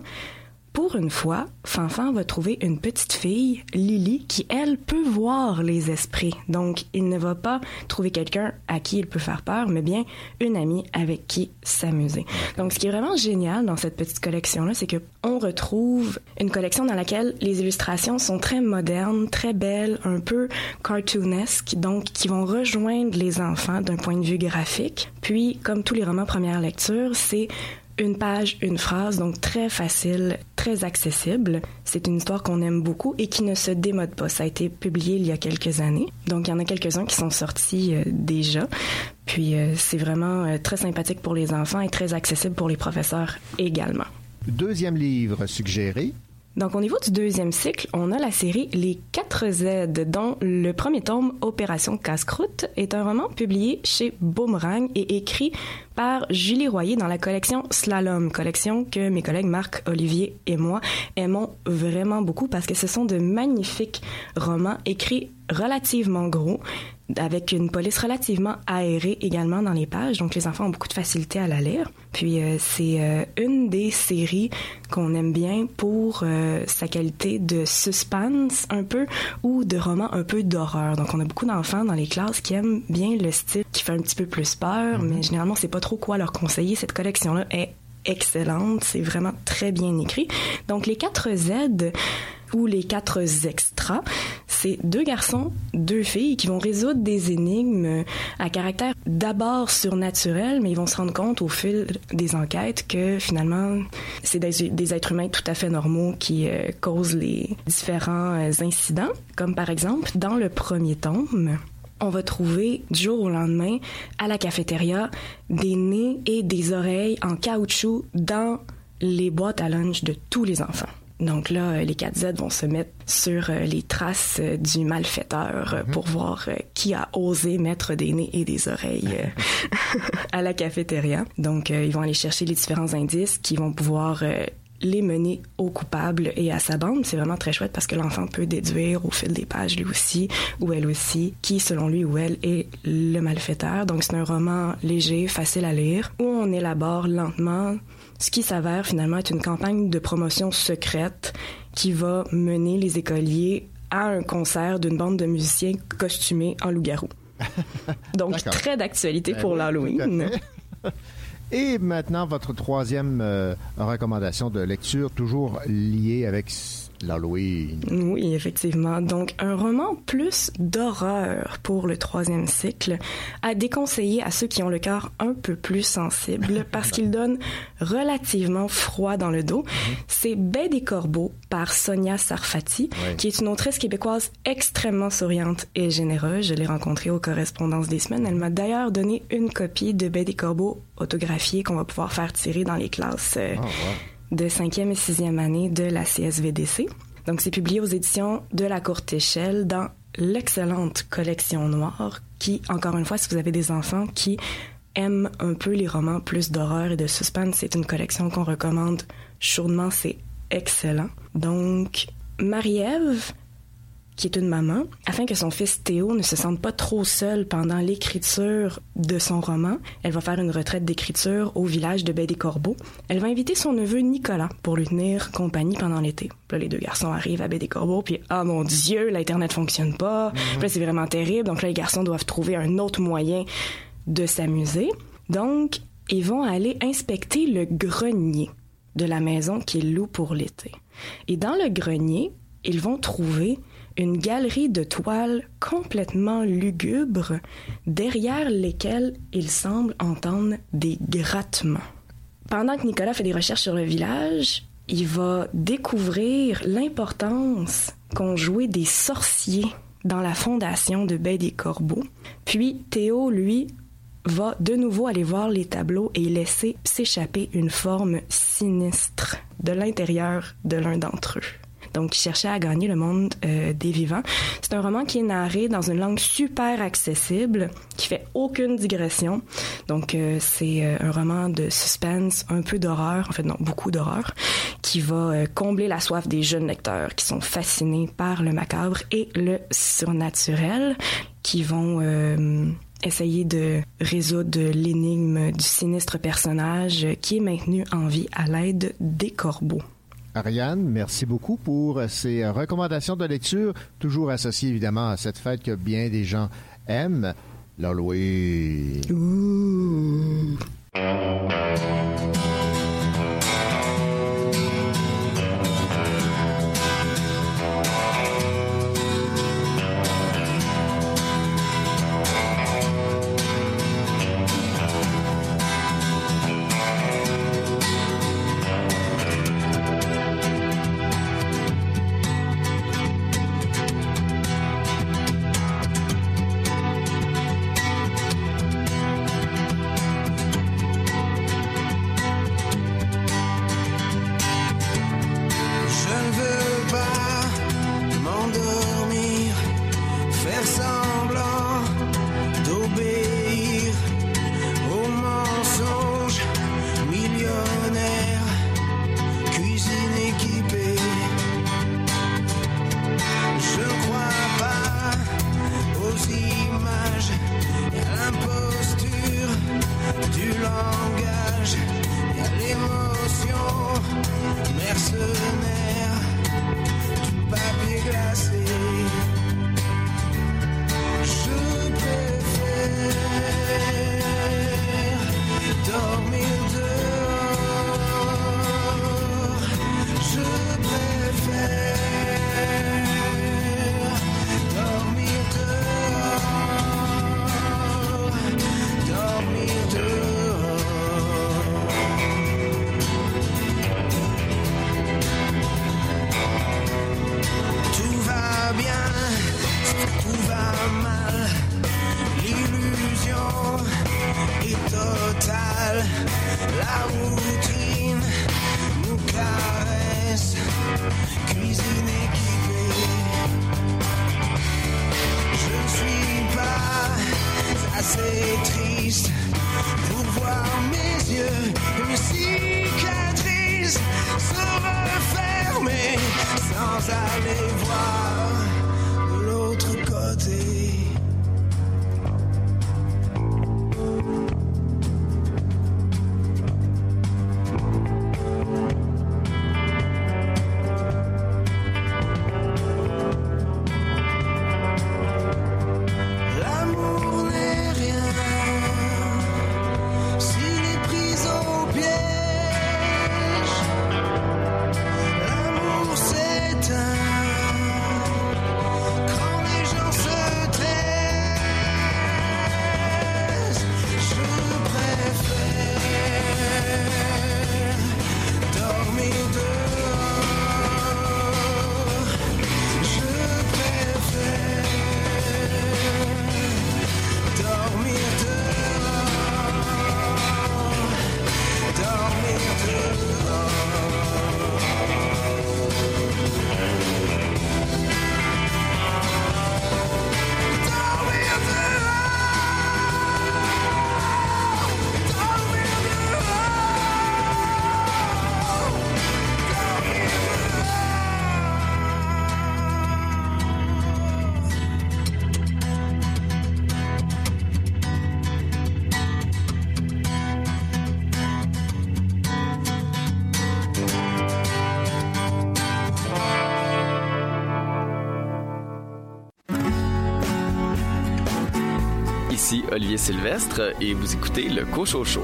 pour une fois, Fanfan va trouver une petite fille, Lily, qui, elle, peut voir les esprits. Donc, il ne va pas trouver quelqu'un à qui il peut faire peur, mais bien une amie avec qui s'amuser. Donc, ce qui est vraiment génial dans cette petite collection-là, c'est que on retrouve une collection dans laquelle les illustrations sont très modernes, très belles, un peu cartoonesques, donc qui vont rejoindre les enfants d'un point de vue graphique. Puis, comme tous les romans première lecture, c'est une page, une phrase, donc très facile, très accessible. C'est une histoire qu'on aime beaucoup et qui ne se démode pas. Ça a été publié il y a quelques années, donc il y en a quelques-uns qui sont sortis euh, déjà. Puis euh, c'est vraiment euh, très sympathique pour les enfants et très accessible pour les professeurs également. Deuxième livre suggéré. Donc, au niveau du deuxième cycle, on a la série Les 4 Z, dont le premier tome, Opération Casse-Croûte, est un roman publié chez Boomerang et écrit par Julie Royer dans la collection Slalom, collection que mes collègues Marc, Olivier et moi aimons vraiment beaucoup parce que ce sont de magnifiques romans écrits relativement gros, avec une police relativement aérée également dans les pages, donc les enfants ont beaucoup de facilité à la lire. Puis euh, c'est euh, une des séries qu'on aime bien pour euh, sa qualité de suspense un peu ou de roman un peu d'horreur. Donc on a beaucoup d'enfants dans les classes qui aiment bien le style qui fait un petit peu plus peur, mais généralement c'est pas trop quoi leur conseiller. Cette collection là est excellente, c'est vraiment très bien écrit. Donc les 4 Z ou les quatre extras, c'est deux garçons, deux filles qui vont résoudre des énigmes à caractère d'abord surnaturel, mais ils vont se rendre compte au fil des enquêtes que finalement, c'est des, des êtres humains tout à fait normaux qui euh, causent les différents euh, incidents, comme par exemple dans le premier tome on va trouver du jour au lendemain à la cafétéria des nez et des oreilles en caoutchouc dans les boîtes à lunch de tous les enfants. Donc là, les 4Z vont se mettre sur euh, les traces euh, du malfaiteur euh, pour voir qui a osé mettre des nez et des oreilles à la cafétéria. Donc, ils vont aller chercher les différents indices qui vont pouvoir les mener au coupable et à sa bande. C'est vraiment très chouette parce que l'enfant peut déduire au fil des pages lui aussi ou elle aussi qui, selon lui ou elle, est le malfaiteur. Donc c'est un roman léger, facile à lire, où on élabore lentement ce qui s'avère finalement être une campagne de promotion secrète qui va mener les écoliers à un concert d'une bande de musiciens costumés en loup-garou. Donc très d'actualité Ben pour oui, l'Halloween. Et maintenant, votre troisième euh, recommandation de lecture, toujours liée avec l'Halloween. Oui, effectivement. Donc, un roman plus d'horreur pour le troisième cycle à déconseiller à ceux qui ont le cœur un peu plus sensible parce qu'il donne relativement froid dans le dos. C'est Baie des Corbeaux par Sonia Sarfati, qui est une autrice québécoise extrêmement souriante et généreuse. Je l'ai rencontrée aux correspondances des semaines. Elle m'a d'ailleurs donné une copie de Baie des Corbeaux autographiée qu'on va pouvoir faire tirer dans les classes euh, de cinquième et sixième année de la CSVDC. Donc, c'est publié aux éditions de la courte échelle dans l'excellente collection noire qui, encore une fois, si vous avez des enfants qui aiment un peu les romans plus d'horreur et de suspense, c'est une collection qu'on recommande chaudement. C'est excellent. Donc, Marie-Ève, qui est une maman, afin que son fils Théo ne se sente pas trop seul pendant l'écriture de son roman, elle va faire une retraite d'écriture au village de Baie des Corbeaux. Elle va inviter son neveu Nicolas pour lui tenir compagnie pendant l'été. Là, les deux garçons arrivent à Baie des Corbeaux, puis ah mon Dieu, l'internet fonctionne pas. Puis là, c'est vraiment terrible. Donc là, les garçons doivent trouver un autre moyen de s'amuser. Donc, ils vont aller inspecter le grenier de la maison qu'ils louent pour l'été. Et dans le grenier, ils vont trouver une galerie de toiles complètement lugubre, derrière lesquelles ils semblent entendre des grattements. Pendant que Nicolas fait des recherches sur le village, il va découvrir l'importance qu'ont joué des sorciers dans la fondation de Baie des Corbeaux. Puis Théo, lui, va de nouveau aller voir les tableaux et laisser s'échapper une forme sinistre de l'intérieur de l'un d'entre eux. Donc qui cherchait à gagner le monde euh, des vivants. C'est un roman qui est narré dans une langue super accessible, qui fait aucune digression. Donc euh, c'est euh, un roman de suspense, un peu d'horreur, en fait non, beaucoup d'horreur, qui va combler la soif des jeunes lecteurs qui sont fascinés par le macabre et le surnaturel, qui vont essayer de résoudre l'énigme du sinistre personnage qui est maintenu en vie à l'aide des corbeaux. Ariane, merci beaucoup pour ces recommandations de lecture, toujours associées évidemment à cette fête que bien des gens aiment, l'Halloween. Olivier Sylvestre et vous écoutez le Cocho Show.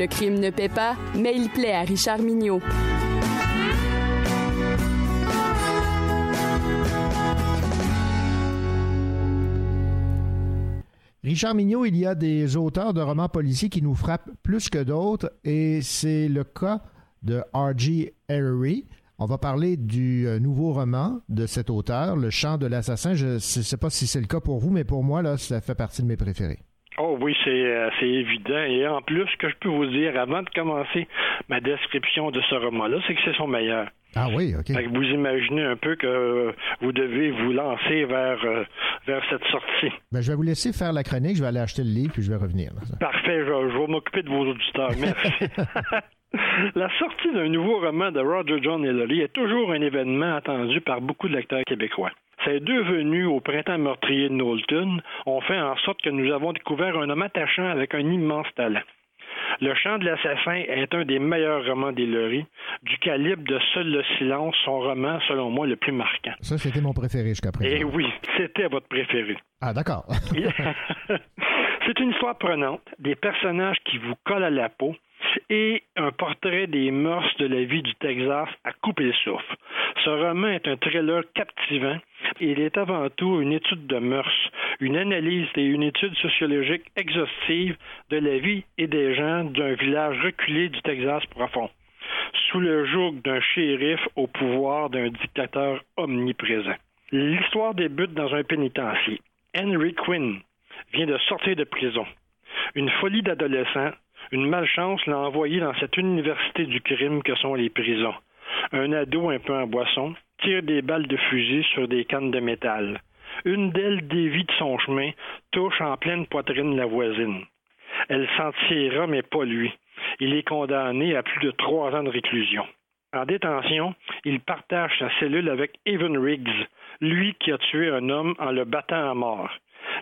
Le crime ne paie pas, mais il plaît à Richard Mignot. Richard Mignot, il y a des auteurs de romans policiers qui nous frappent plus que d'autres et c'est le cas de R.G. Ellery. On va parler du euh, nouveau roman de cet auteur, Le chant de l'assassin. Je ne sais pas si c'est le cas pour vous, mais pour moi, là, ça fait partie de mes préférés. Oh oui, c'est euh, c'est évident. Et en plus, ce que je peux vous dire avant de commencer ma description de ce roman-là, c'est que c'est son meilleur. Ah oui, OK. Vous imaginez un peu que vous devez vous lancer vers, euh, vers cette sortie. Ben, je vais vous laisser faire la chronique. Je vais aller acheter le livre puis je vais revenir. Parfait, je, je vais m'occuper de vos auditeurs. Merci. La sortie d'un nouveau roman de Roger John Hillary est toujours un événement attendu par beaucoup de lecteurs québécois. Ces deux venus au printemps meurtrier de Knowlton ont fait en sorte que nous avons découvert un homme attachant avec un immense talent. Le chant de l'assassin est un des meilleurs romans d'Hillary, du calibre de Seul le silence, son roman, selon moi, le plus marquant. Ça, c'était mon préféré jusqu'à présent. Et oui, c'était votre préféré. Ah, d'accord. C'est une histoire prenante, des personnages qui vous collent à la peau et un portrait des mœurs de la vie du Texas à couper le souffle. Ce roman est un thriller captivant. Il est avant tout une étude de mœurs, une analyse et une étude sociologique exhaustive de la vie et des gens d'un village reculé du Texas profond, sous le joug d'un shérif au pouvoir d'un dictateur omniprésent. L'histoire débute dans un pénitencier. Henry Quinn vient de sortir de prison. Une folie d'adolescent, une malchance l'a envoyé dans cette université du crime que sont les prisons. Un ado un peu en boisson tire des balles de fusil sur des cannes de métal. Une d'elles dévie de son chemin, touche en pleine poitrine la voisine. Elle s'en tirera, mais pas lui. Il est condamné à plus de trois ans de réclusion. En détention, il partage sa cellule avec Evan Riggs, lui qui a tué un homme en le battant à mort.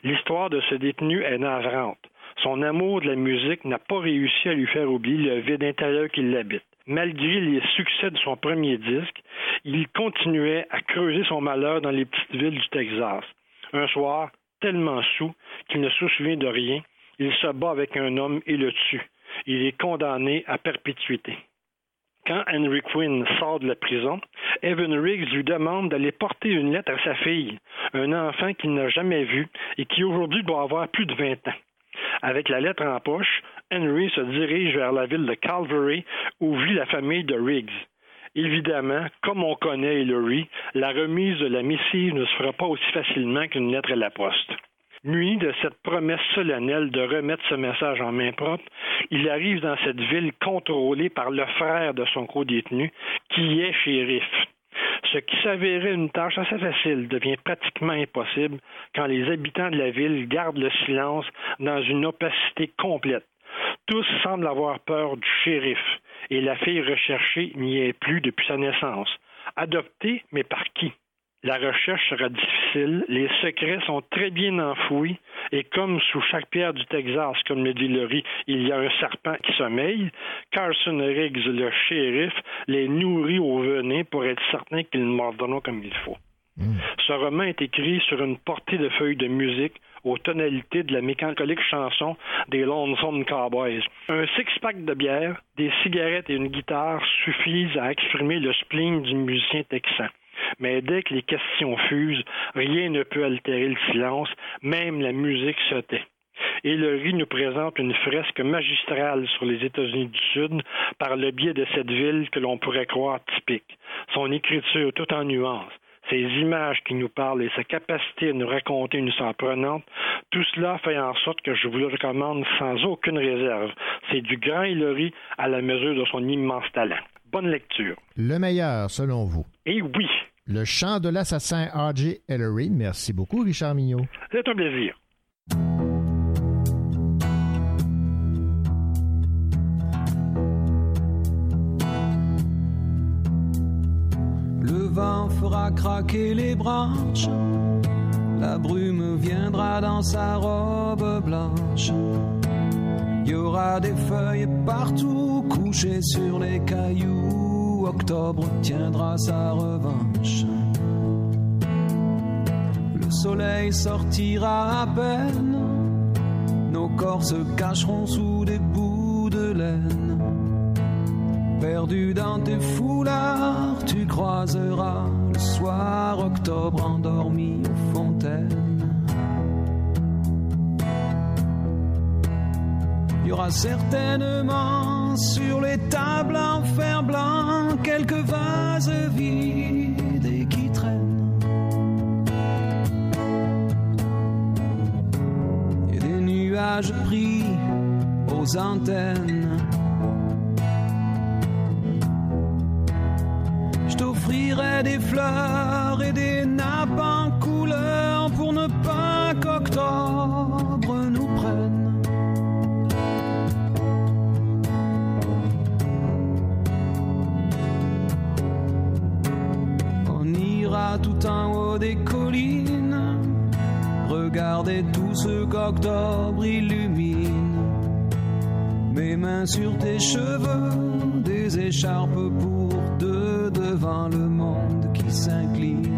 L'histoire de ce détenu est navrante. Son amour de la musique n'a pas réussi à lui faire oublier le vide intérieur qui l'habite. Malgré les succès de son premier disque, il continuait à creuser son malheur dans les petites villes du Texas. Un soir, tellement sous qu'il ne se souvient de rien, il se bat avec un homme et le tue. Il est condamné à perpétuité. Quand Henry Quinn sort de la prison, Evan Riggs lui demande d'aller porter une lettre à sa fille, un enfant qu'il n'a jamais vu et qui aujourd'hui doit avoir plus de 20 ans. Avec la lettre en poche, Henry se dirige vers la ville de Calvary où vit la famille de Riggs. Évidemment, comme on connaît Hillary, la remise de la missive ne se fera pas aussi facilement qu'une lettre à la poste. Muni de cette promesse solennelle de remettre ce message en main propre, il arrive dans cette ville contrôlée par le frère de son co-détenu, qui est shérif. Ce qui s'avérait une tâche assez facile devient pratiquement impossible quand les habitants de la ville gardent le silence dans une opacité complète. Tous semblent avoir peur du shérif, et la fille recherchée n'y est plus depuis sa naissance. Adoptée, mais par qui? La recherche sera difficile, les secrets sont très bien enfouis, et comme sous chaque pierre du Texas, comme le dit Laurie, il y a un serpent qui sommeille, Carson Riggs, le shérif, les nourrit au venin pour être certain qu'ils mordront comme il faut. Ce roman est écrit sur une portée de feuilles de musique aux tonalités de la mélancolique chanson des Lonesome Cowboys. Un six-pack de bière, des cigarettes et une guitare suffisent à exprimer le spleen du musicien texan. Mais dès que les questions fusent, rien ne peut altérer le silence, même la musique se tait. Et le riz nous présente une fresque magistrale sur les États-Unis du Sud par le biais de cette ville que l'on pourrait croire typique. Son écriture tout en nuances, ses images qui nous parlent et sa capacité à nous raconter une histoire prenante, tout cela fait en sorte que je vous le recommande sans aucune réserve. C'est du grand Hillary à la mesure de son immense talent. Bonne lecture. Le meilleur, selon vous? Et oui. Le chant de l'assassin R.J. Ellery. Merci beaucoup, Richard Mignot. C'est un plaisir. Le vent fera craquer les branches, la brume viendra dans sa robe blanche. Il y aura des feuilles partout couchées sur les cailloux. Octobre tiendra sa revanche. Le soleil sortira à peine. Nos corps se cacheront sous des bouts de laine. Perdu dans tes foulards, tu croiseras le soir octobre endormi aux fontaines. Il y aura certainement sur les tables en fer blanc quelques vases vides et qui traînent. Et des nuages pris aux antennes. Je t'offrirai des fleurs et des nappes en couleur pour ne pas qu'octobre des collines, regarder tout ce qu'octobre illumine. Mes mains sur tes cheveux, des écharpes pour deux devant le monde qui s'incline.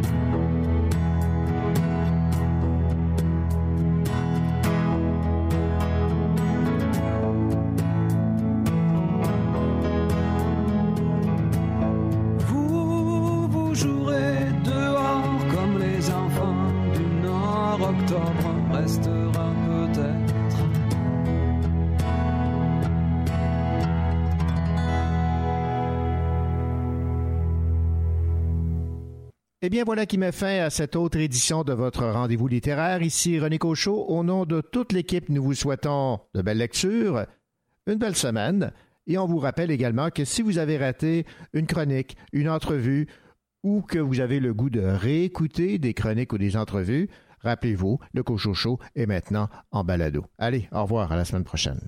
Bien, voilà qui met fin à cette autre édition de votre rendez-vous littéraire. Ici René Cochot. Au nom de toute l'équipe, nous vous souhaitons de belles lectures, une belle semaine. Et on vous rappelle également que si vous avez raté une chronique, une entrevue, ou que vous avez le goût de réécouter des chroniques ou des entrevues, rappelez-vous, le Cochot Show est maintenant en balado. Allez, au revoir, à la semaine prochaine.